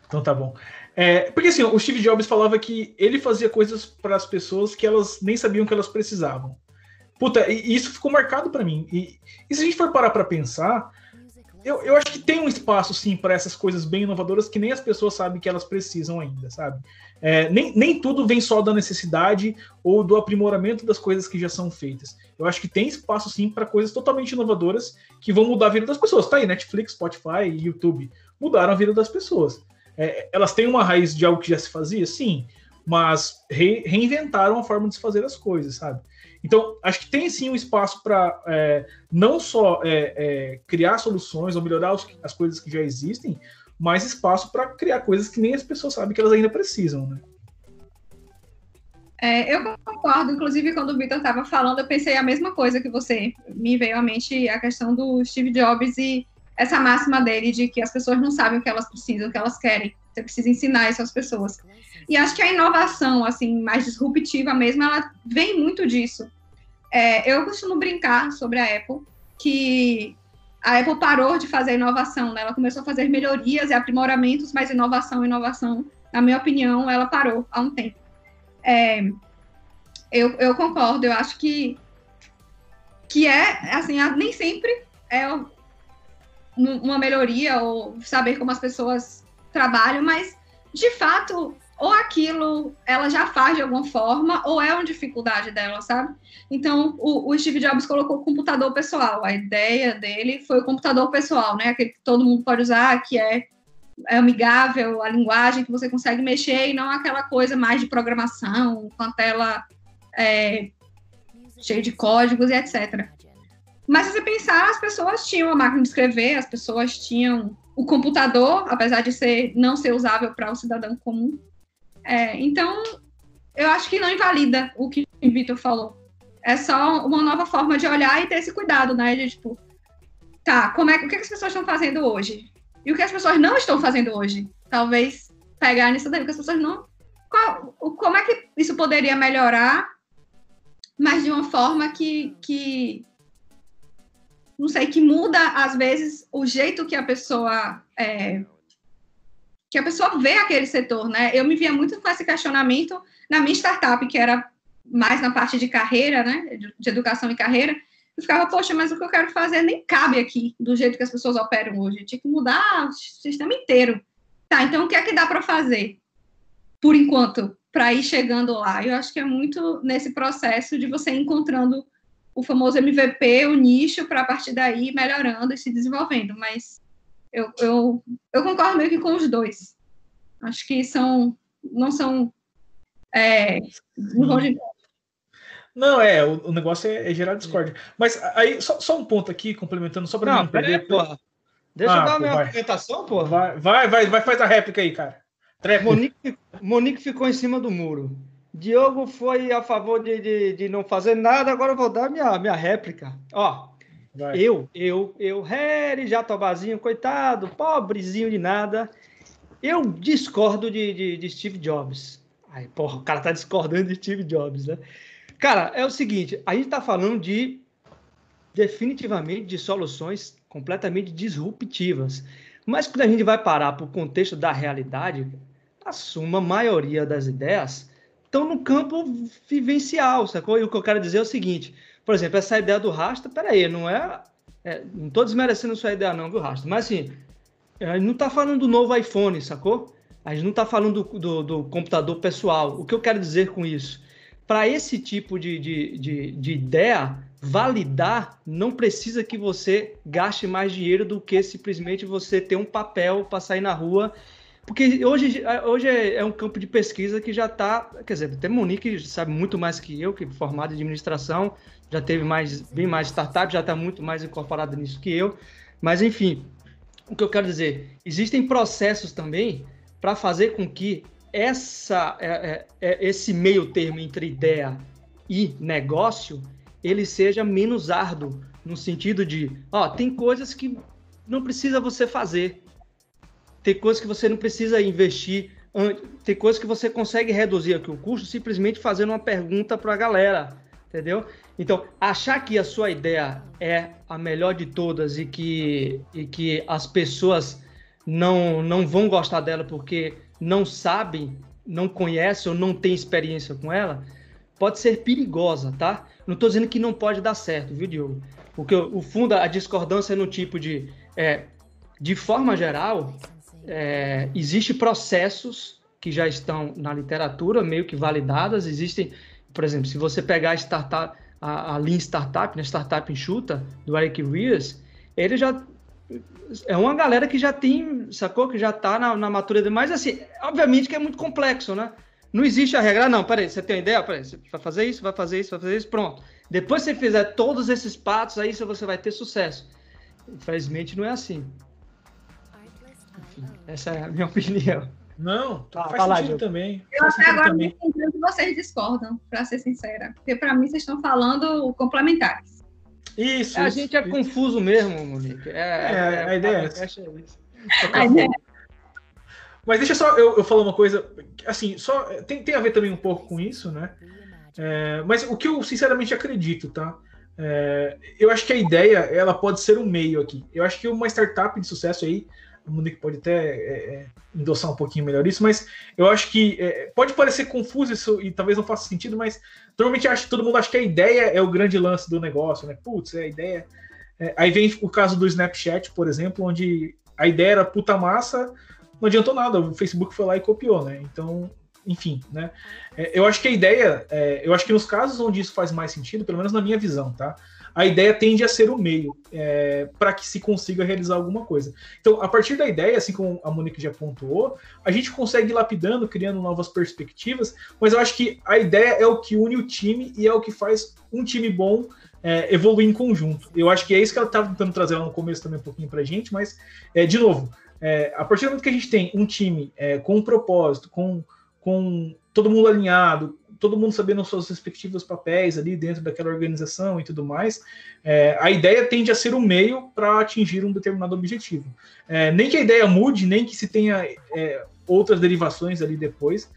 Então tá bom. É, porque assim, o Steve Jobs falava que ele fazia coisas para as pessoas que elas nem sabiam que elas precisavam. Puta, e isso ficou marcado para mim. E, e, se a gente for parar para pensar, eu, eu acho que tem um espaço, sim, para essas coisas bem inovadoras que nem as pessoas sabem que elas precisam ainda, sabe? É, nem, nem tudo vem só da necessidade ou do aprimoramento das coisas que já são feitas. Eu acho que tem espaço, sim, para coisas totalmente inovadoras que vão mudar a vida das pessoas. Tá aí, Netflix, Spotify YouTube mudaram a vida das pessoas. é, elas têm uma raiz de algo que já se fazia, sim, mas re, reinventaram a forma de se fazer as coisas, sabe? Então, acho que tem sim um espaço para é, não só é, é, criar soluções ou melhorar os, as coisas que já existem, mas espaço para criar coisas que nem as pessoas sabem que elas ainda precisam, né? É, eu concordo, inclusive quando o Victor estava falando, eu pensei a mesma coisa que você. Me veio à mente a questão do Steve Jobs e essa máxima dele de que as pessoas não sabem o que elas precisam, o que elas querem. Você precisa ensinar isso às pessoas. E acho que a inovação, assim, mais disruptiva mesmo, ela vem muito disso. É, eu costumo brincar sobre a Apple, que a Apple parou de fazer inovação, né? Ela começou a fazer melhorias e aprimoramentos, mas inovação, inovação, na minha opinião, ela parou há um tempo. É, eu, eu concordo, eu acho que, que é, assim, nem sempre é uma melhoria ou saber como as pessoas trabalham, mas, de fato, ou aquilo ela já faz de alguma forma, ou é uma dificuldade dela, sabe? Então, o, o, Steve Jobs colocou o computador pessoal. A ideia dele foi o computador pessoal, né? Aquele que todo mundo pode usar, que é, é amigável, a linguagem que você consegue mexer, e não aquela coisa mais de programação, com a tela é, cheia de códigos e etc. Mas se você pensar, as pessoas tinham a máquina de escrever, as pessoas tinham o computador, apesar de ser não ser usável para o cidadão comum. É, então, eu acho que não invalida o que o Vitor falou. É só uma nova forma de olhar e ter esse cuidado, né? De tipo, tá, como é, o que as pessoas estão fazendo hoje? E o que as pessoas não estão fazendo hoje? Talvez pegar nisso daí, o que as pessoas não. Qual, como é que isso poderia melhorar, mas de uma forma que, que não sei, que muda às vezes o jeito que a pessoa é, que a pessoa vê aquele setor, né? Eu me via muito com esse questionamento na minha startup, que era mais na parte de carreira, né? De, educação e carreira. Eu ficava, poxa, mas o que eu quero fazer nem cabe aqui, do jeito que as pessoas operam hoje. Eu tinha que mudar o sistema inteiro. Tá, então o que é que dá para fazer, por enquanto, para ir chegando lá? Eu acho que é muito nesse processo de você encontrando o famoso MVP, o nicho, para a partir daí melhorando e se desenvolvendo. Mas eu, eu, eu concordo meio que com os dois. Acho que são, não são. É, não, não, é, o, o negócio é, é, gerar discórdia. Mas aí, só, só um ponto aqui, complementando, só para não, não perder. Porra. Deixa ah, eu dar a minha vai. apresentação, pô. Vai, vai, vai, vai, faz a réplica aí, cara. Monique, Monique ficou em cima do muro. Diogo foi a favor de, de, de, não fazer nada, agora eu vou dar minha, minha réplica. Ó, Vai. eu, eu, eu, Harry Jatobazinho, coitado, pobrezinho de nada. Eu discordo de, de, de Steve Jobs. Aí, porra, o cara tá discordando de Steve Jobs, né? Cara, é o seguinte, a gente tá falando de definitivamente de soluções completamente disruptivas. Mas quando a gente vai parar para o contexto da realidade, a suma maioria das ideias estão no campo vivencial, sacou? E o que eu quero dizer é o seguinte: por exemplo, essa ideia do rastro, peraí, não é. é não estou desmerecendo sua ideia, não, viu, rastro? Mas assim, a gente não está falando do novo iPhone, sacou? A gente não está falando do, do, do, computador pessoal. O que eu quero dizer com isso? Para esse tipo de, de, de, de ideia, validar não precisa que você gaste mais dinheiro do que simplesmente você ter um papel para sair na rua porque hoje, hoje é, um campo de pesquisa que já está. Quer dizer, até Monique sabe muito mais que eu, que é formado em administração, já teve mais, bem mais startup, já está muito mais incorporado nisso que eu. Mas, enfim, o que eu quero dizer, existem processos também para fazer com que essa, é, é, é, esse meio termo entre ideia e negócio ele seja menos árduo, no sentido de, ó, tem coisas que não precisa você fazer, tem coisas que você não precisa investir, tem coisas que você consegue reduzir aqui o custo simplesmente fazendo uma pergunta para a galera, entendeu? Então, achar que a sua ideia é a melhor de todas e que, e que as pessoas não, não vão gostar dela porque não sabem, não conhecem ou não têm experiência com ela, pode ser perigosa, tá? Não estou dizendo que não pode dar certo, viu, Diogo? Porque o fundo, a discordância é no tipo de, é, de forma geral, é, processos que já estão na literatura meio que validadas. Existem, por exemplo, se você pegar a startup, a, a Lean Startup, né, Startup Enxuta, do Eric Ries, ele já é uma galera que já tem, sacou? Que já tá na, na maturidade. Mas, assim, obviamente que é muito complexo, né? Não existe a regra, não, peraí, você tem uma ideia? Peraí, você vai fazer isso, vai fazer isso, vai fazer isso, pronto. Depois que você fizer todos esses patos, aí você vai ter sucesso. Infelizmente não é assim. Essa é a minha opinião. Não, Tá, faz fala, também. Eu Faz até agora não também. entendi o que vocês discordam, pra ser sincera. Porque pra mim vocês estão falando complementares. Isso, A isso, gente é isso. confuso mesmo, Monique. É, a ideia é essa. A ideia Mas deixa só eu, eu falar uma coisa, assim, só tem, tem a ver também um pouco com isso, né? É, mas o que eu sinceramente acredito, tá? É, eu acho que a ideia ela pode ser um meio aqui. Eu acho que uma startup de sucesso aí, o Monique pode até é, é, endossar um pouquinho melhor isso, mas eu acho que é, pode parecer confuso isso e talvez não faça sentido, mas normalmente acho todo mundo acha que a ideia é o grande lance do negócio, né? Putz, é a ideia. É, aí vem o caso do Snapchat, por exemplo, onde a ideia era puta massa, não adiantou nada, o Facebook foi lá e copiou, né? Então, enfim, né? É, eu acho que a ideia, é, eu acho que nos casos onde isso faz mais sentido, pelo menos na minha visão, tá? A ideia tende a ser o meio para que se consiga realizar alguma coisa. Então, a partir da ideia, assim como a Monique já pontuou, a gente consegue ir lapidando, criando novas perspectivas, mas eu acho que a ideia é o que une o time e é o que faz um time bom é, evoluir em conjunto. Eu acho que é isso que ela estava tentando trazer lá no começo também um pouquinho pra gente, mas, é, de novo, é, a partir do momento que a gente tem um time é, com um propósito, com, com todo mundo alinhado, todo mundo sabendo os seus respectivos papéis ali dentro daquela organização e tudo mais, é, a ideia tende a ser o meio para atingir um determinado objetivo. É, nem que a ideia mude, nem que se tenha é, outras derivações ali depois,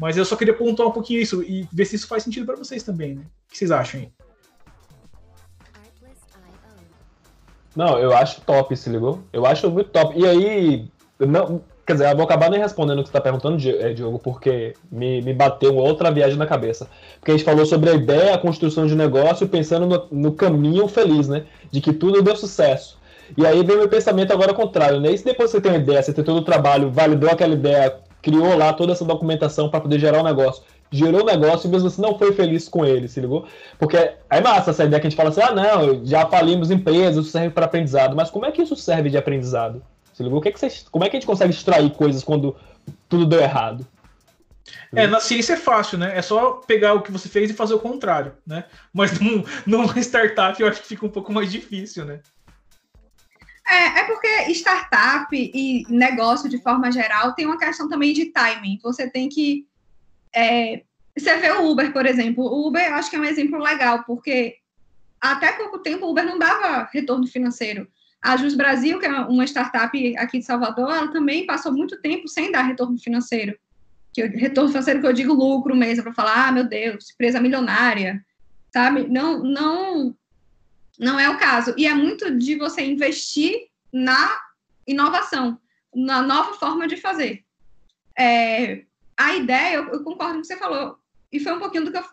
mas eu só queria pontuar um pouquinho isso e ver se isso faz sentido para vocês também, né? O que vocês acham aí? Não, eu acho top, se ligou? Eu acho muito top. E aí, não, quer dizer, eu vou acabar nem respondendo o que você está perguntando, eh, Diogo, porque me, me bateu outra viagem na cabeça. Porque a gente falou sobre a ideia, a construção de negócio, pensando no, no caminho feliz, né? De que tudo deu sucesso. E aí vem meu pensamento agora contrário, né? E se depois você tem uma ideia, você tem todo o trabalho, validou aquela ideia, criou lá toda essa documentação para poder gerar o negócio, gerou o negócio e mesmo assim não foi feliz com ele, se ligou? Porque é massa essa ideia que a gente fala assim, ah não, já falimos empresas, isso serve para aprendizado, mas como é que isso serve de aprendizado? Se ligou? O que é que vocês, como é que a gente consegue extrair coisas quando tudo deu errado? É, na ciência é fácil, né? É só pegar o que você fez e fazer o contrário, né? Mas num, numa startup eu acho que fica um pouco mais difícil, né? É, é porque startup e negócio de forma geral tem uma questão também de timing. Você tem que. é, você vê o Uber, por exemplo. O Uber eu acho que é um exemplo legal, porque até pouco tempo o Uber não dava retorno financeiro. A Jus Brasil, que é uma startup aqui de Salvador, ela também passou muito tempo sem dar retorno financeiro. Que eu- retorno financeiro que eu digo lucro mesmo, para falar, ah, meu Deus, empresa milionária, sabe? Não, não, não é o caso. E é muito de você investir na inovação, na nova forma de fazer. É, a ideia, eu, eu concordo com o que você falou, e foi um pouquinho do que eu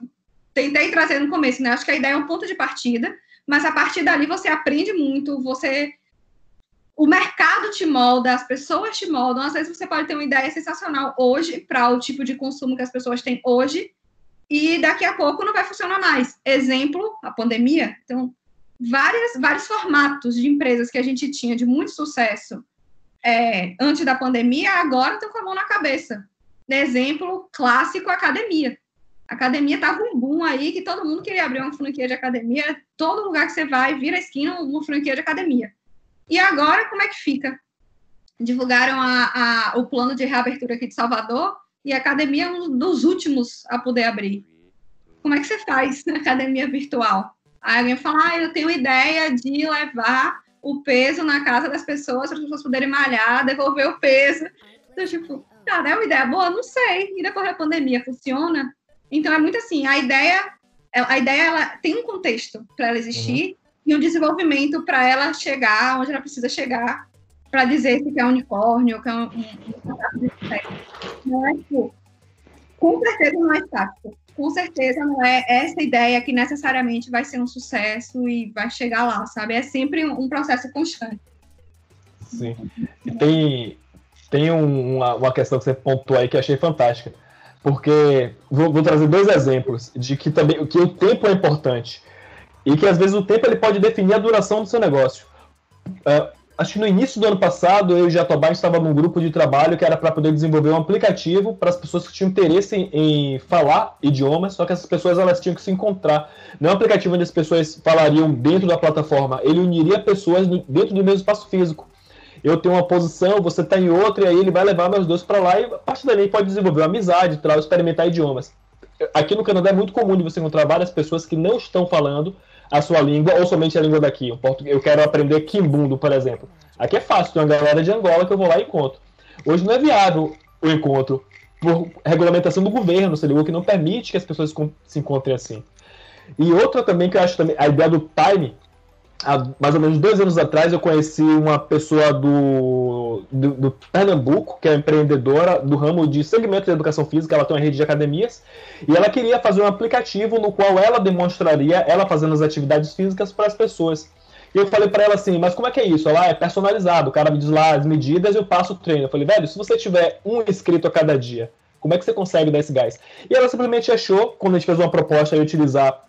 tentei trazer no começo, né? Acho que a ideia é um ponto de partida, mas a partir dali você aprende muito, você. O mercado te molda, as pessoas te moldam. Às vezes você pode ter uma ideia sensacional hoje para o tipo de consumo que as pessoas têm hoje, e daqui a pouco não vai funcionar mais. Exemplo, a pandemia. Então, várias, vários formatos de empresas que a gente tinha de muito sucesso é, antes da pandemia, agora estão com a mão na cabeça. Exemplo clássico, academia. Academia tava um boom aí, que todo mundo queria abrir uma franquia de academia. Todo lugar que você vai, vira a esquina, uma franquia de academia. E agora, como é que fica? Divulgaram a, a, o plano de reabertura aqui de Salvador, e a academia é um dos últimos a poder abrir. Como é que você faz na academia virtual? Aí alguém fala, ah, eu tenho ideia de levar o peso na casa das pessoas para as pessoas poderem malhar, devolver o peso. Então, tipo, cara, é uma ideia boa? Não sei. E depois da pandemia funciona? Então é muito assim, a ideia, a ideia ela tem um contexto para ela existir uhum. E um desenvolvimento para ela chegar onde ela precisa chegar para dizer se é um unicórnio, que é um, um, não é tipo, com certeza não é estático. Com certeza não é essa ideia que necessariamente vai ser um sucesso e vai chegar lá, sabe? É sempre um processo constante. Sim. E tem, tem um, uma, uma questão que você pontuou aí que eu achei fantástica. Porque vou, vou, trazer dois exemplos de que também que o tempo é importante e que às vezes o tempo ele pode definir a duração do seu negócio. Uh, acho que no início do ano passado, eu e o Jatobá estava num grupo de trabalho que era para poder desenvolver um aplicativo para as pessoas que tinham interesse em, em, falar idiomas, só que essas pessoas elas tinham que se encontrar. Não é um aplicativo onde as pessoas falariam dentro da plataforma, ele uniria pessoas dentro do mesmo espaço físico. Eu tenho uma posição, você está em outra, e aí ele vai levar meus dois para lá e a partir dali pode desenvolver uma amizade, experimentar idiomas. Aqui no Canadá é muito comum de você encontrar várias pessoas que não estão falando a sua língua ou somente a língua daqui. Eu quero aprender Kimbundo, por exemplo. Aqui é fácil, tem uma galera de Angola que eu vou lá e encontro. Hoje não é viável o encontro por regulamentação do governo, se ligou, que não permite que as pessoas se encontrem assim. E outra também que eu acho também, a ideia do time, há mais ou menos dois anos atrás eu conheci uma pessoa do, do, do, Pernambuco, que é empreendedora do ramo de segmento de educação física, ela tem uma rede de academias, e ela queria fazer um aplicativo no qual ela demonstraria, ela fazendo as atividades físicas para as pessoas. E eu falei para ela assim, mas como é que é isso? Ela ah, é personalizado, o cara me diz lá as medidas e eu passo o treino. Eu falei, velho, se você tiver um inscrito a cada dia, como é que você consegue dar esse gás? E ela simplesmente achou, quando a gente fez uma proposta de utilizar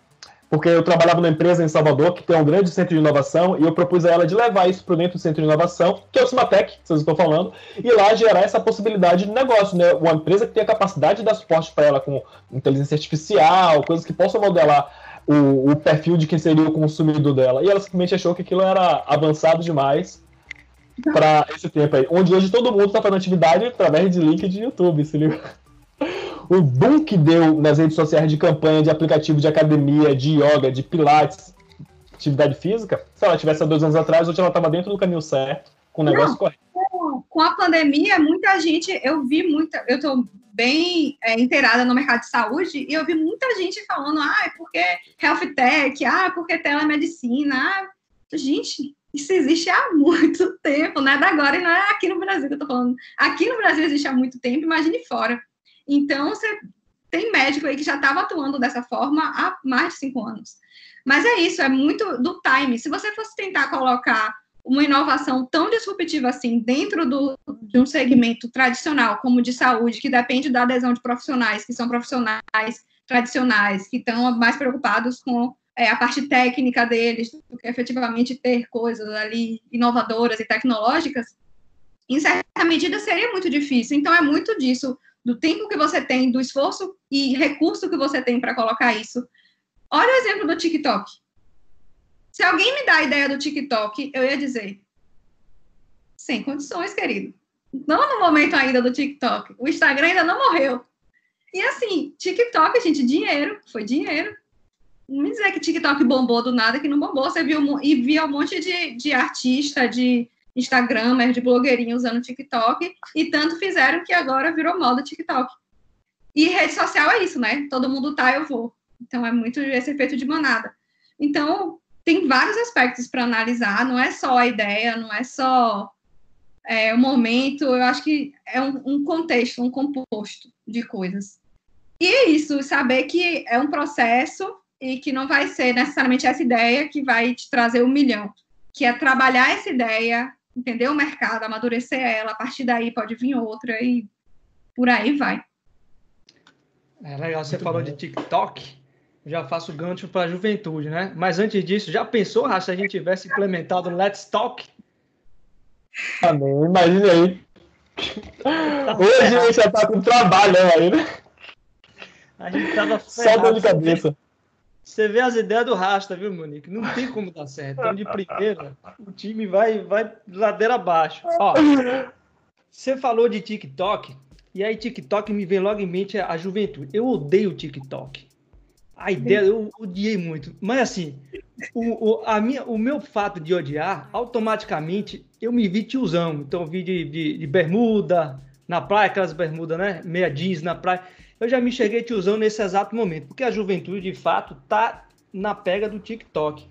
porque eu trabalhava numa empresa em Salvador que tem um grande centro de inovação e eu propus a ela de levar isso para dentro do centro de inovação, que é o Cimatec, que vocês estão falando, e lá gerar essa possibilidade de negócio, né? Uma empresa que tem a capacidade de dar suporte para ela com inteligência artificial, coisas que possam modelar o, o, perfil de quem seria o consumidor dela. E ela simplesmente achou que aquilo era avançado demais para esse tempo aí. Onde hoje todo mundo está fazendo atividade através de link de YouTube, se liga? O boom que deu nas redes sociais de campanha de aplicativo de academia, de yoga, de pilates, atividade física, se ela tivesse há dois anos atrás, hoje ela estava dentro do caminho certo, com o negócio Não, correto. Com a pandemia, muita gente, eu vi muita, eu estou bem é, inteirada no mercado de saúde e eu vi muita gente falando, ah, é porque health tech, ah, porque telemedicina, ah, gente, isso existe há muito tempo, não é da agora e não é aqui no Brasil que eu tô falando. Aqui no Brasil existe há muito tempo, imagine fora. Então, você tem médico aí que já estava atuando dessa forma há mais de cinco anos. Mas é isso, é muito do time. Se você fosse tentar colocar uma inovação tão disruptiva assim dentro do, de um segmento tradicional, como de saúde, que depende da adesão de profissionais, que são profissionais tradicionais, que estão mais preocupados com é, a parte técnica deles, do que efetivamente ter coisas ali inovadoras e tecnológicas, em certa medida seria muito difícil. Então, é muito disso do tempo que você tem, do esforço e recurso que você tem para colocar isso. Olha o exemplo do TikTok. Se alguém me dá a ideia do TikTok, eu ia dizer: sem condições, querido. Não no momento ainda do TikTok. O Instagram ainda não morreu. E assim, TikTok, gente, dinheiro, foi dinheiro. Não me dizer que TikTok bombou do nada, que não bombou. Você viu e via um monte de, de artista, de Instagram, de blogueirinho usando TikTok, e tanto fizeram que agora virou moda TikTok. E rede social é isso, né? Todo mundo tá, eu vou. Então é muito esse efeito de manada. Então, tem vários aspectos para analisar, não é só a ideia, não é só é, o momento, eu acho que é um, um contexto, um composto de coisas. E é isso, saber que é um processo e que não vai ser necessariamente essa ideia que vai te trazer um milhão, que é trabalhar essa ideia, entender o mercado, amadurecer ela, a partir daí pode vir outra e por aí vai. É legal, você Muito falou bom. de TikTok, já faço gancho para a juventude, né? Mas antes disso, já pensou, Racha, se a gente tivesse implementado o Let's Talk? Ah, não, imagine aí. Hoje a gente já tá com trabalho aí, né? A gente tava Só dor de cabeça. Você vê as ideias do Rasta, viu, Monique? Não tem como dar certo. Então, de primeira, o time vai, vai ladeira abaixo. Ó, você falou de TikTok, e aí TikTok me vem logo em mente a juventude. Eu odeio TikTok. A ideia, eu odiei muito. Mas assim, o, o, a minha, o meu fato de odiar, automaticamente, eu me vi tiozão. Então, eu vi de, de, de bermuda, na praia, aquelas bermudas, né? Meia jeans na praia eu já me cheguei te usando nesse exato momento, porque a juventude, de fato, tá na pega do TikTok.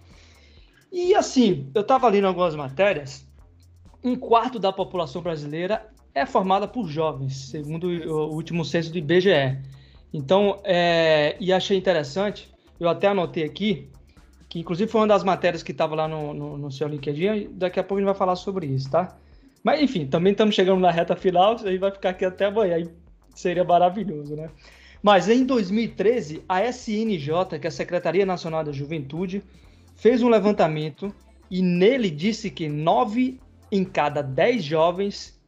E assim, eu estava lendo algumas matérias, um quarto da população brasileira é formada por jovens, segundo o último censo do IBGE. Então, é, e achei interessante, eu até anotei aqui, que inclusive foi uma das matérias que estava lá no, no, no, seu LinkedIn, daqui a pouco a gente vai falar sobre isso, tá? Mas enfim, também estamos chegando na reta final, a gente vai ficar aqui até amanhã. Seria maravilhoso, né? Mas em 2013, a SNJ, que é a Secretaria Nacional da Juventude, fez um levantamento e nele disse que 9 em cada 10 jovens,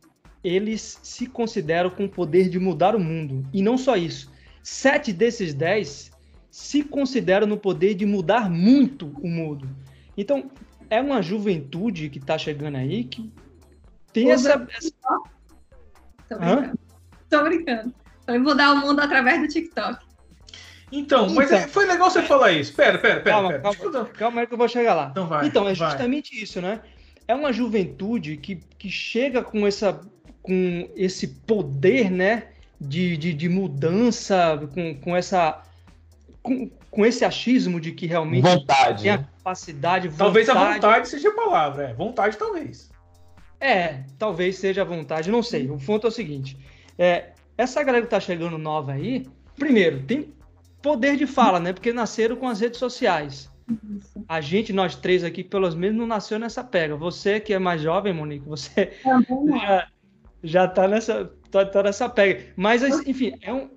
eles se consideram com o poder de mudar o mundo. E não só isso. Sete desses 10 se consideram no poder de mudar muito o mundo. Então, é uma juventude que está chegando aí que tem essa. essa... Tô brincando. Tô brincando. Vai mudar o mundo através do TikTok. Então, mas Então. é- foi legal você falar isso. Pera, pera, pera. Calma, pera. calma, calma aí que eu vou chegar lá. Então vai, Então, é vai. justamente isso, né? É uma juventude que, que chega com, essa, com esse poder, né? De, de, de mudança, com, com essa. Com, com esse achismo de que realmente Vontade. tem a né? capacidade, Talvez a vontade. vontade seja a palavra. É, vontade talvez. É, talvez seja a vontade, não sei. O ponto é o seguinte: é, essa galera que tá chegando nova aí, primeiro, tem poder de fala, né? Porque nasceram com as redes sociais. A gente, nós três aqui, pelo menos, não nasceu nessa pega. Você que é mais jovem, Monique, você já, já tá nessa, tá, tá nessa pega. Mas, enfim, é, um,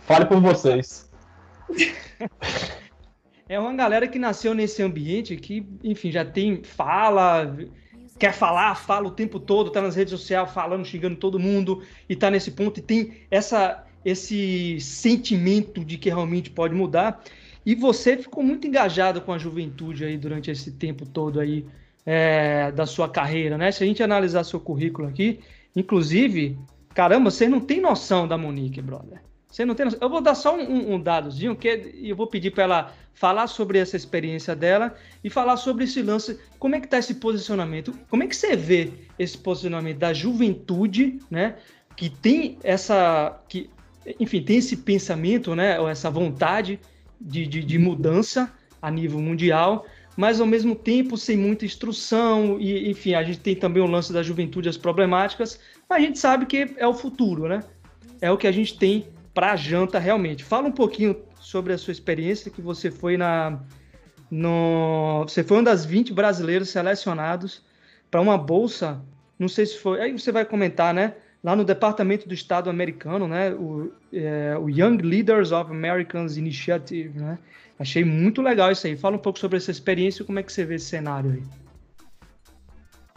Fale por vocês. é uma galera que nasceu nesse ambiente que, enfim, já tem fala, quer falar, fala o tempo todo, tá nas redes sociais falando, xingando todo mundo e tá nesse ponto e tem essa esse sentimento de que realmente pode mudar. E você ficou muito engajado com a juventude aí durante esse tempo todo aí é, da sua carreira, né? Se a gente analisar seu currículo aqui, inclusive, caramba, você não tem noção da Monique, brother. Você não tem noção. Eu vou dar só um, um- dadozinho, que eu vou pedir para ela falar sobre essa experiência dela e falar sobre esse lance. Como é que tá esse posicionamento? Como é que você vê esse posicionamento da juventude, né? Que tem essa. Que, enfim, tem esse pensamento, né? Ou essa vontade de, de, de mudança a nível mundial, mas ao mesmo tempo sem muita instrução, e enfim, a gente tem também o lance da juventude, as problemáticas, mas a gente sabe que é o futuro, né? É o que a gente tem para a janta realmente. Fala um pouquinho sobre a sua experiência, que você foi na. No, você foi um das 20 brasileiros selecionados para uma bolsa, não sei se foi. Aí você vai comentar, né? Lá no Departamento do Estado americano, né? O, é, o Young Leaders of Americans Initiative, né? Achei muito legal isso aí. Fala um pouco sobre essa experiência e como é que você vê esse cenário aí.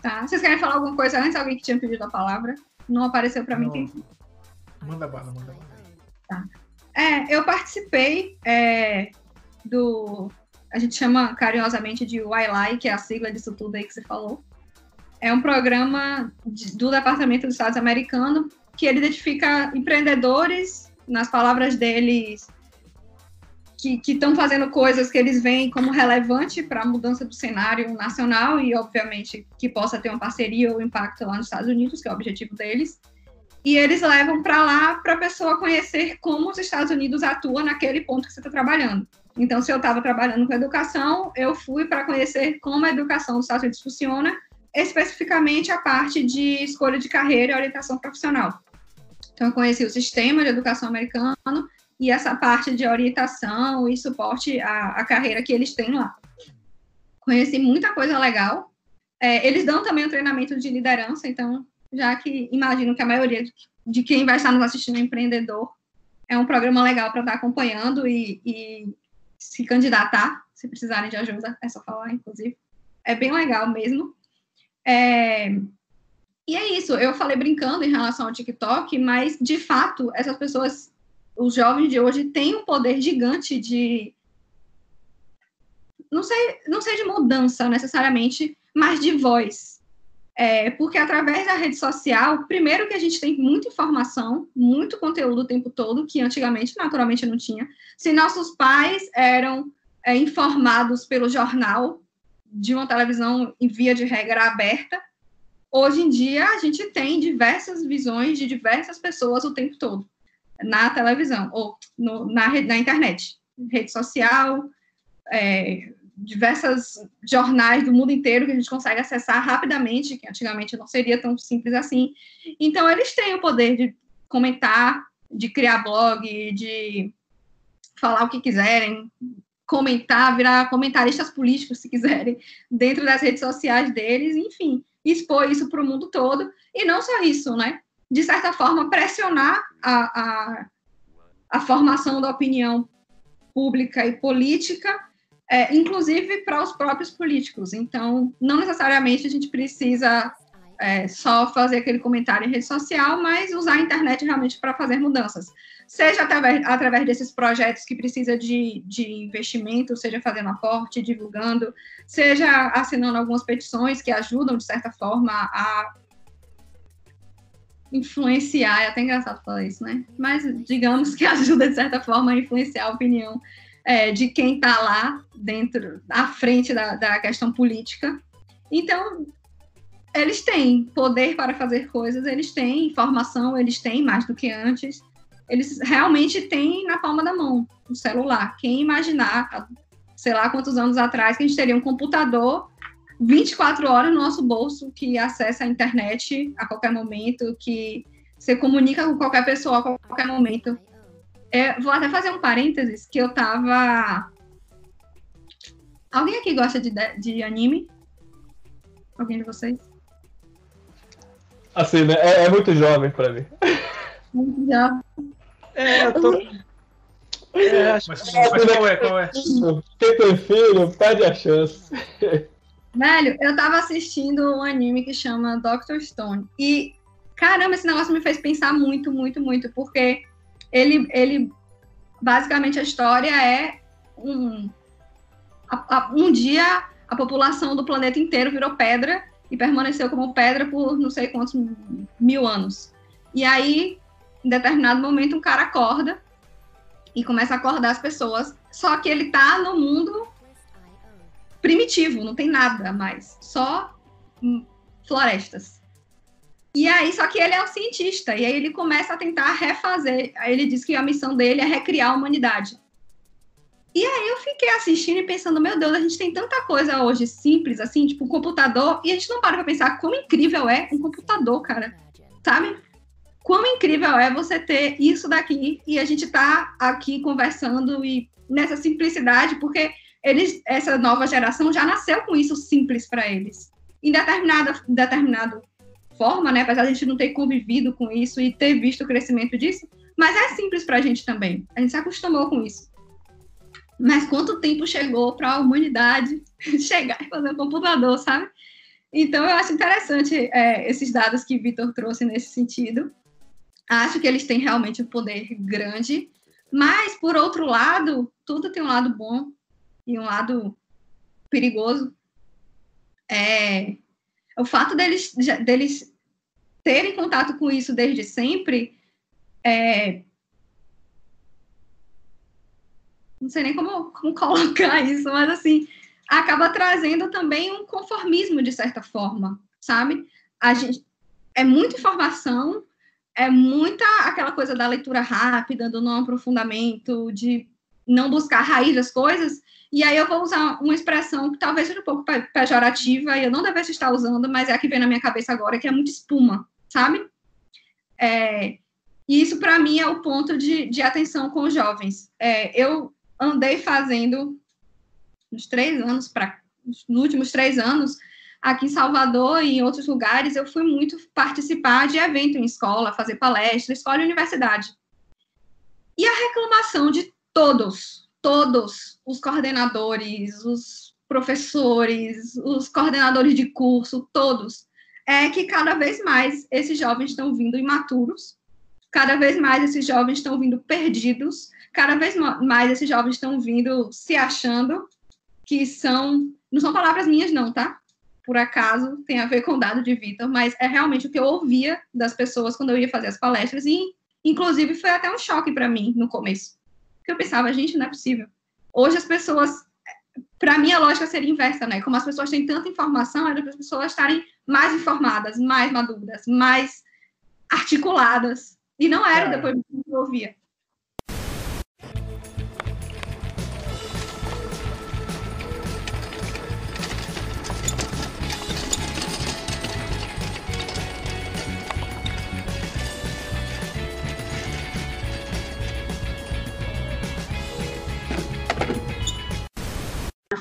Tá. Vocês querem falar alguma coisa antes? Alguém que tinha pedido a palavra? Não apareceu para mim. Manda bala, manda bala. É, eu participei é, do. A gente chama carinhosamente de YLI, que é a sigla disso tudo aí que você falou. É um programa de- do Departamento dos Estados americano que ele identifica empreendedores, nas palavras deles, que estão fazendo coisas que eles veem como relevante para a mudança do cenário nacional e, obviamente, que possa ter uma parceria ou impacto lá nos Estados Unidos, que é o objetivo deles. E eles levam para lá para a pessoa conhecer como os Estados Unidos atuam naquele ponto que você está trabalhando. Então, se eu estava trabalhando com educação, eu fui para conhecer como a educação dos Estados Unidos funciona, especificamente a parte de escolha de carreira e orientação profissional. Então, eu conheci o sistema de educação americano e essa parte de orientação e suporte à, à carreira que eles têm lá. Conheci muita coisa legal. É, eles dão também um treinamento de liderança, então, já que imagino que a maioria de, quem vai estar nos assistindo é empreendedor, é um programa legal para estar acompanhando e, e se candidatar, se precisarem de ajuda, é só falar, inclusive. É bem legal mesmo. É, e é isso, eu falei brincando em relação ao TikTok, mas de fato, essas pessoas, os jovens de hoje, têm um poder gigante de. Não sei, não sei de mudança necessariamente, mas de voz. É, porque através da rede social, primeiro que a gente tem muita informação, muito conteúdo o tempo todo, que antigamente, naturalmente, não tinha. Se nossos pais eram é, informados pelo jornal de uma televisão em via de regra aberta, hoje em dia a gente tem diversas visões de diversas pessoas o tempo todo na televisão ou no, na, na internet, rede social, é, diversas jornais do mundo inteiro que a gente consegue acessar rapidamente, que antigamente não seria tão simples assim. Então eles têm o poder de comentar, de criar blog, de falar o que quiserem, comentar, virar comentaristas políticos, se quiserem, dentro das redes sociais deles, enfim, expor isso para o mundo todo. E não só isso, né? De certa forma, pressionar a, a, a formação da opinião pública e política, é, inclusive para os próprios políticos. Então, não necessariamente a gente precisa é, só fazer aquele comentário em rede social, mas usar a internet realmente para fazer mudanças. Seja através, através desses projetos que precisa de, de investimento, seja fazendo aporte, divulgando, seja assinando algumas petições que ajudam, de certa forma, a influenciar, é até engraçado falar isso, né? Mas digamos que ajuda, de certa forma, a influenciar a opinião é, de quem está lá dentro, à frente da, da questão política. Então, eles têm poder para fazer coisas, eles têm informação, eles têm mais do que antes. Eles realmente têm na palma da mão o celular. Quem imaginar, sei lá quantos anos atrás, que a gente teria um computador 24 horas no nosso bolso que acessa a internet a qualquer momento, que você comunica com qualquer pessoa a qualquer momento. É, vou até fazer um parênteses que eu tava. Alguém aqui gosta de, de anime? Alguém de vocês? Assim, né? É, é muito jovem pra mim. Muito jovem. É, eu tô. É, acho... Mas, mas qual é? Qual é? Quem tem filho, perde a chance. Velho, eu tava assistindo um anime que chama Doctor Stone. E, caramba, esse negócio me fez pensar muito, muito, muito, porque ele, ele basicamente a história é um, a, a, um dia a população do planeta inteiro virou pedra e permaneceu como pedra por não sei quantos mil anos. E aí, em determinado momento, um cara acorda e começa a acordar as pessoas, só que ele tá no mundo primitivo, não tem nada mais, só florestas. E aí, só que ele é um cientista, e aí ele começa a tentar refazer. Aí ele diz que a missão dele é recriar a humanidade. E aí eu fiquei assistindo e pensando, meu Deus, a gente tem tanta coisa hoje simples, assim, tipo um computador, e a gente não para pra pensar como incrível é um computador, cara. Sabe? Quão incrível é você ter isso daqui e a gente tá aqui conversando e nessa simplicidade, porque eles, essa nova geração já nasceu com isso simples para eles. Em determinada, determinado forma, né? Apesar de a gente não ter convivido com isso e ter visto o crescimento disso, mas é simples para a gente também. A gente se acostumou com isso. Mas quanto tempo chegou para a humanidade chegar e fazer um computador, sabe? Então, eu acho interessante é, esses dados que Vitor trouxe nesse sentido. Acho que eles têm realmente um poder grande, mas, por outro lado, tudo tem um lado bom e um lado perigoso. É, o fato deles, deles terem contato com isso desde sempre é, não sei nem como, como colocar isso, mas assim, acaba trazendo também um conformismo de certa forma, sabe? A gente é muita informação, é muita aquela coisa da leitura rápida, do não aprofundamento, de não buscar a raiz das coisas. E aí eu vou usar uma expressão que talvez seja um pouco pejorativa e eu não devesse estar usando, mas é a que vem na minha cabeça agora, que é muito espuma, sabe? É, e isso para mim é o ponto de, de atenção com os jovens. É, eu andei fazendo nos três anos para nos últimos três anos aqui em Salvador e em outros lugares eu fui muito participar de evento em escola, fazer palestra, escola e universidade. E a reclamação de todos, todos os coordenadores, os professores, os coordenadores de curso, todos, é que cada vez mais esses jovens estão vindo imaturos, cada vez mais esses jovens estão vindo perdidos, cada vez mais esses jovens estão vindo se achando que são. Não são palavras minhas, não, tá? Por acaso tem a ver com o dado de Vitor, mas é realmente o que eu ouvia das pessoas quando eu ia fazer as palestras, e inclusive foi até um choque para mim no começo. Porque eu pensava, gente, não é possível. Hoje as pessoas. Para mim, a lógica seria inversa, né? Como as pessoas têm tanta informação, era para as pessoas estarem mais informadas, mais maduras, mais articuladas. E não era é. depois que eu ouvia.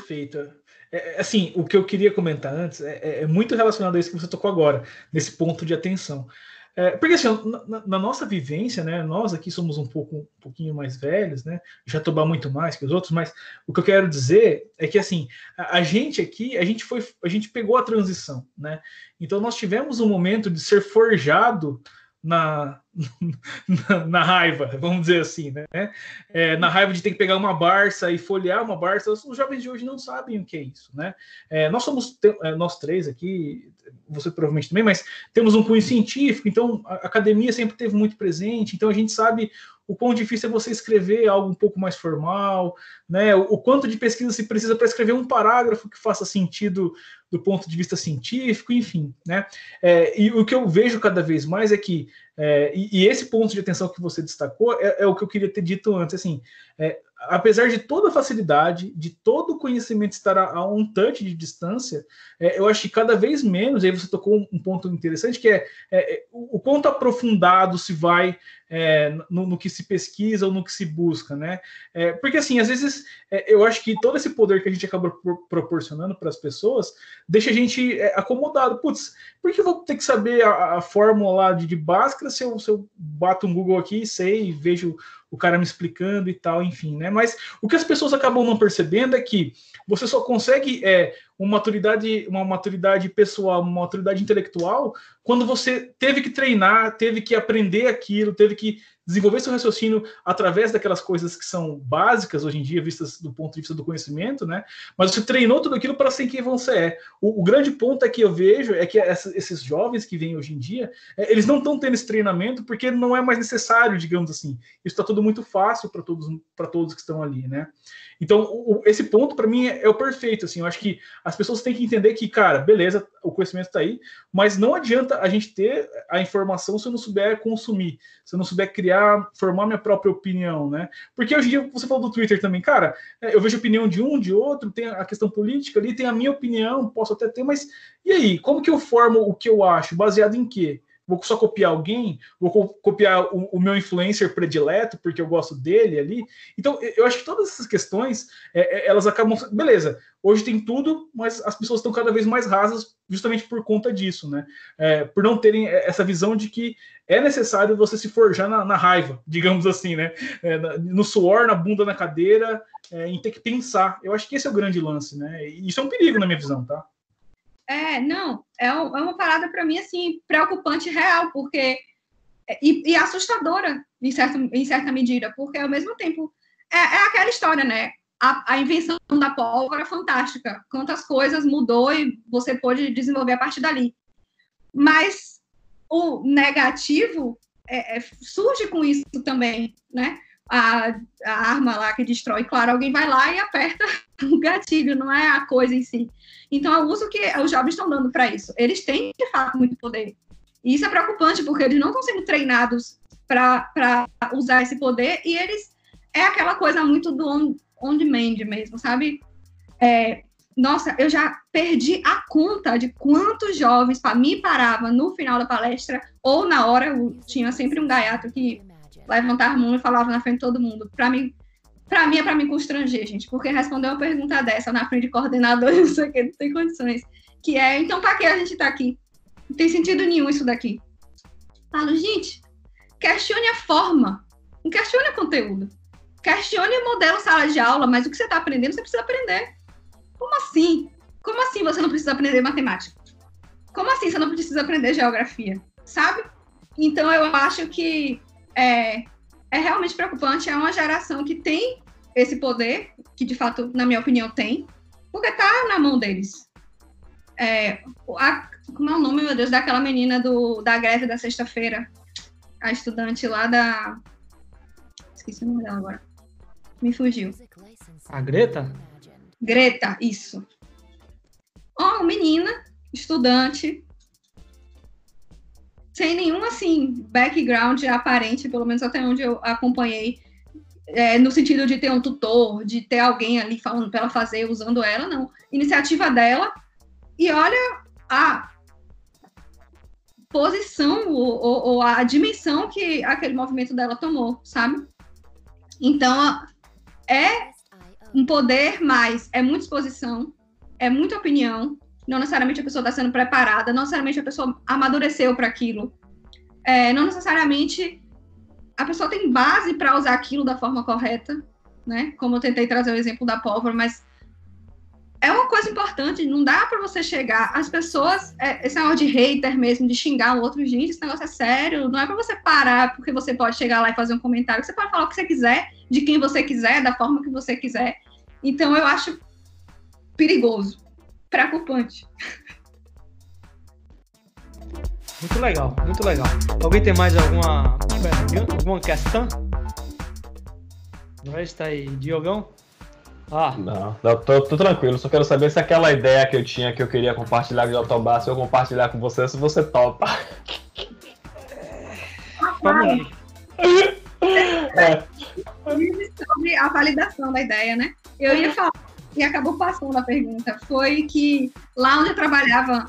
Perfeito. É, é, assim, o que eu queria comentar antes é, é, é, muito relacionado a isso que você tocou agora, nesse ponto de atenção. É, porque assim, na, na, nossa vivência, né, nós aqui somos um pouco um pouquinho mais velhos, né? Já tomar muito mais que os outros, mas o que eu quero dizer é que assim, a, a, gente aqui, a gente foi, a gente pegou a transição, né? Então nós tivemos um momento de ser forjado na, na, na, raiva, vamos dizer assim, né? É, na raiva de ter que pegar uma Barça e folhear uma Barça, os jovens de hoje não sabem o que é isso, né? É, nós somos, é, nós três aqui, você provavelmente também, mas temos um cunho científico, então a academia sempre teve muito presente, então a gente sabe o quão difícil é você escrever algo um pouco mais formal, né? O, quanto de pesquisa se precisa para escrever um parágrafo que faça sentido do ponto de vista científico, enfim, né? É, e o que eu vejo cada vez mais é que, é, e, e, esse ponto de atenção que você destacou é, é, o que eu queria ter dito antes, assim, é, apesar de toda a facilidade, de todo o conhecimento estar a, a um touch de distância, é, eu acho que cada vez menos, aí você tocou um, um ponto interessante, que é, é, é o, o quanto aprofundado se vai é, no, no, que se pesquisa ou no que se busca, né? É, porque assim, às vezes é, eu acho que todo esse poder que a gente acaba pro, proporcionando para as pessoas deixa a gente acomodado. Putz, por que eu vou ter que saber a, a fórmula de, de Bhaskara se eu, se eu bato um Google aqui, sei, vejo o cara me explicando e tal, enfim, né? Mas o que as pessoas acabam não percebendo é que você só consegue é, uma maturidade, uma maturidade pessoal, uma maturidade intelectual, quando você teve que treinar, teve que aprender aquilo, teve que desenvolver seu raciocínio através daquelas coisas que são básicas hoje em dia, vistas do ponto de vista do conhecimento, né? Mas você treinou tudo aquilo para ser quem você é. O, o, grande ponto é que eu vejo é que essa, esses jovens que vêm hoje em dia, é, eles não estão tendo esse treinamento porque não é mais necessário, digamos assim. Isso está tudo muito fácil para todos, para todos que estão ali, né? Então, o, esse ponto para mim é, é, o perfeito. Assim, eu acho que as pessoas têm que entender que, cara, beleza, o conhecimento está aí, mas não adianta a gente ter a informação se eu não souber consumir, se eu não souber criar, formar minha própria opinião, né? Porque hoje em dia você falou do Twitter também, cara, é, eu vejo opinião de um, de outro, tem a questão política ali, tem a minha opinião, posso até ter, mas e aí? Como que eu formo o que eu acho? Baseado em quê? Vou só copiar alguém, vou copiar o, o, meu influencer predileto, porque eu gosto dele ali. Então, eu acho que todas essas questões, é, é, elas acabam. Beleza, hoje tem tudo, mas as pessoas estão cada vez mais rasas justamente por conta disso, né? É, por não terem essa visão de que é necessário você se forjar na, na raiva, digamos assim, né? É, no suor, na bunda, na cadeira, é, em ter que pensar. Eu acho que esse é o grande lance, né? E isso é um perigo na minha visão, tá? É, não, é, é uma parada para mim, assim, preocupante real, porque. E, e, assustadora, em, certo, em certa medida, porque ao mesmo tempo. É, é aquela história, né? A, a, invenção da pólvora é fantástica. Quantas coisas mudou e você pôde desenvolver a partir dali. Mas o negativo é, é, surge com isso também, né? A, a, arma lá que destrói, claro, alguém vai lá e aperta o gatilho, não é a coisa em si. Então, é o uso que os jovens estão dando para isso. Eles têm, de fato, muito poder. E isso é preocupante, porque eles não estão sendo treinados para usar esse poder, e eles. É aquela coisa muito do on, on demand mesmo, sabe? É, nossa, eu já perdi a conta de quantos jovens para me parava no final da palestra ou na hora, eu tinha sempre um gaiato que levantava a mão e falava na frente de todo mundo, para me para mim é para me constranger, gente, porque responder uma pergunta dessa na frente de coordenador, não sei o que, não tem condições. Que é, então para que a gente está aqui? Não tem sentido nenhum isso daqui. Falo, gente, questione a forma, não questione o conteúdo. Questione o modelo sala de aula, mas o que você está aprendendo, você precisa aprender. Como assim? Como assim você não precisa aprender matemática? Como assim você não precisa aprender geografia? Sabe? Então eu acho que é, é realmente preocupante. É uma geração que tem esse poder, que de fato, na minha opinião, tem, porque está na mão deles. É, a, como é o nome, meu Deus, daquela menina do, da greve da sexta-feira? A estudante lá da. Esqueci o nome dela agora. Me fugiu. A Greta? Greta, isso. Oh, menina, estudante, sem nenhum assim background aparente, pelo menos até onde eu acompanhei, é, no sentido de ter um tutor, de ter alguém ali falando para ela fazer, usando ela, não. Iniciativa dela. E olha a posição ou, ou, ou a dimensão que aquele movimento dela tomou, sabe? Então, é um poder, mas é muita exposição, é muita opinião, não necessariamente a pessoa está sendo preparada, não necessariamente a pessoa amadureceu para aquilo. é, não necessariamente a pessoa tem base para usar aquilo da forma correta, né? Como eu tentei trazer o exemplo da pólvora, mas é uma coisa importante, não dá para você chegar. As pessoas, é, esse negócio de hater mesmo, de xingar o outro, gente, esse negócio é sério. Não é para você parar, porque você pode chegar lá e fazer um comentário. Você pode falar o que você quiser, de quem você quiser, da forma que você quiser. Então, eu acho perigoso, preocupante. Muito legal, muito legal. Alguém tem mais alguma, alguma questão? Não está aí, Diogão? Ah. Não, não tô, tô, tranquilo. Só quero saber se aquela ideia que eu tinha que eu queria compartilhar com o Jotobá, se eu compartilhar com você, se você topa. Vamos é. Sobre a validação da ideia, né? Eu ia falar, e acabou passando a pergunta, foi que lá onde eu trabalhava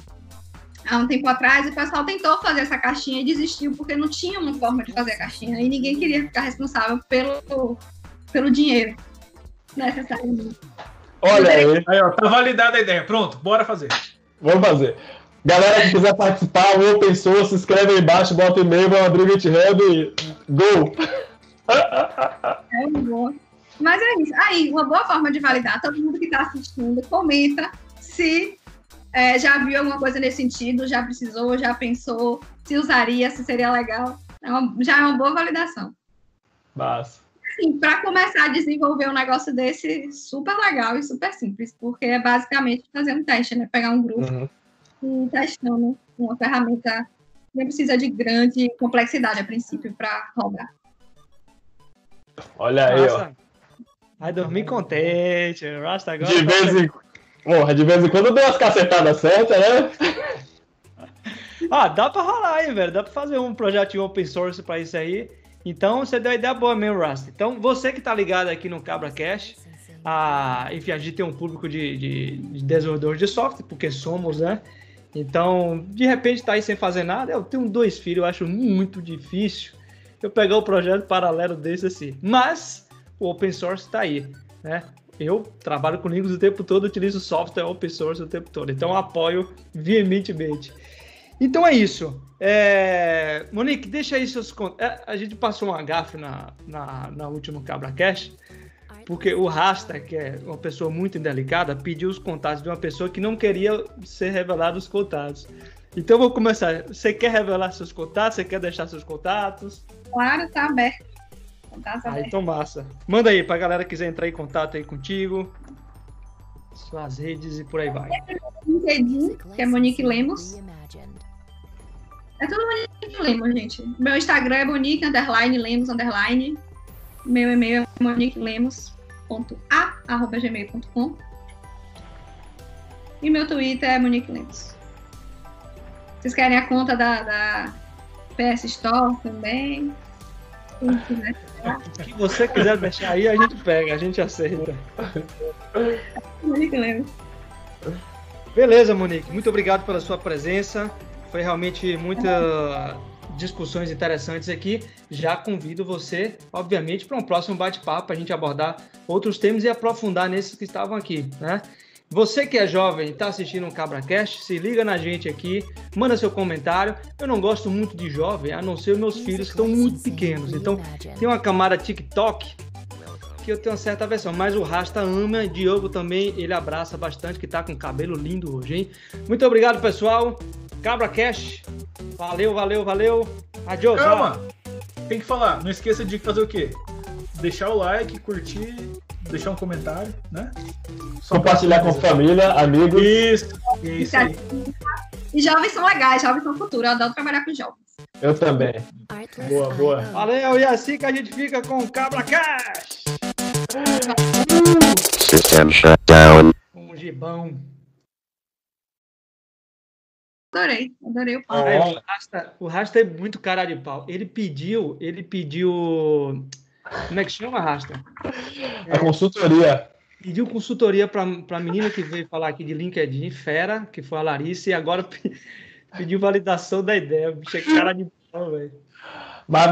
há um tempo atrás, o pessoal tentou fazer essa caixinha e desistiu porque não tinha uma forma de fazer a caixinha e ninguém queria ficar responsável pelo, pelo dinheiro necessariamente. Olha aí. Aí, ó, tá validada a ideia. Pronto, bora fazer. Vamos fazer. Galera que quiser participar, o Open Source, se inscreve aí embaixo, bota o e-mail, vamos abrir o GitHub e go! É bom. Mas é isso. Aí, uma boa forma de validar, todo mundo que está assistindo, comenta se é, já viu alguma coisa nesse sentido, já precisou, já pensou, se usaria, se seria legal. É uma, já é uma boa validação. Massa assim, para começar a desenvolver um negócio desse, super legal e super simples, porque é basicamente fazer um teste, né? Pegar um grupo uhum. e testando uma ferramenta nem precisa de grande complexidade a princípio para rodar. Olha aí, Nossa. ó. Vai dormir contente, Rasta agora. De vez em Porra, de vez em quando deu umas cacetadas certas, né? ah, dá pra rolar aí, velho. Dá pra fazer um projeto open source pra isso aí. Então você deu a ideia boa mesmo, Rust. Então você que está ligado aqui no Cabra Cash, a, enfim, a gente tem um público de, de, de desenvolvedores de software, porque somos, né? Então, de repente está aí sem fazer nada. Eu tenho dois filhos, eu acho muito difícil eu pegar o um projeto paralelo desse assim. Mas o open source está aí, né? Eu trabalho com Linux o tempo todo, utilizo software open source o tempo todo. Então apoio veementemente. Então é isso. É... Monique, deixa aí seus contatos. É, a gente passou um agafe na, na, na última Cabra Cash, porque o Rasta, que é uma pessoa muito indelicada, pediu os contatos de uma pessoa que não queria ser revelado os contatos. Então vou começar. Você quer revelar seus contatos? Você quer deixar seus contatos? Claro, tá aberto. Contatos ah, então massa. Manda aí pra galera que quiser entrar em contato aí contigo. Suas redes e por aí vai. LinkedIn, que é Monique Lemos. É tudo Monique Lemos, gente. Meu Instagram é Monique underline Lemos underline. Meu e-mail é moniquelemos.a@gmail.com. E meu Twitter é Monique Lemos. Vocês querem a conta da, da PS Store também? O que você quiser deixar aí, a gente pega, a gente aceita. Beleza, Monique. Muito obrigado pela sua presença. Foi realmente muitas discussões interessantes aqui. Já convido você, obviamente, para um próximo bate-papo, para a gente abordar outros temas e aprofundar nesses que estavam aqui, né? Você que é jovem e está assistindo um CabraCast, se liga na gente aqui, manda seu comentário. Eu não gosto muito de jovem, a não ser meus filhos que estão muito pequenos. Então, tem uma camada TikTok que eu tenho uma certa versão, mas o Rasta ama, Diogo também, ele abraça bastante, que está com cabelo lindo hoje, hein? Muito obrigado, pessoal. Cabra Cash. Valeu, valeu, valeu. Adiós. Calma. Tem que falar. Não esqueça de fazer o quê? Deixar o like, curtir, deixar um comentário, né? Só Compartilhar com família, amigos. Isso. Isso aí. E jovens são legais, jovens são futuro. Eu adoro trabalhar com jovens. Eu também. Boa, boa. Valeu, e assim que a gente fica com o Cabra Cash. System shutdown. Um gibão. Adorei, adorei o pau. o, Rasta, o Rasta é muito cara de pau. Ele pediu, ele pediu. Como é que chama, Rasta? A consultoria. Pediu consultoria para a menina que veio falar aqui de LinkedIn, fera, que foi a Larissa, e agora pediu validação da ideia. O bicho é cara de pau, velho. Mas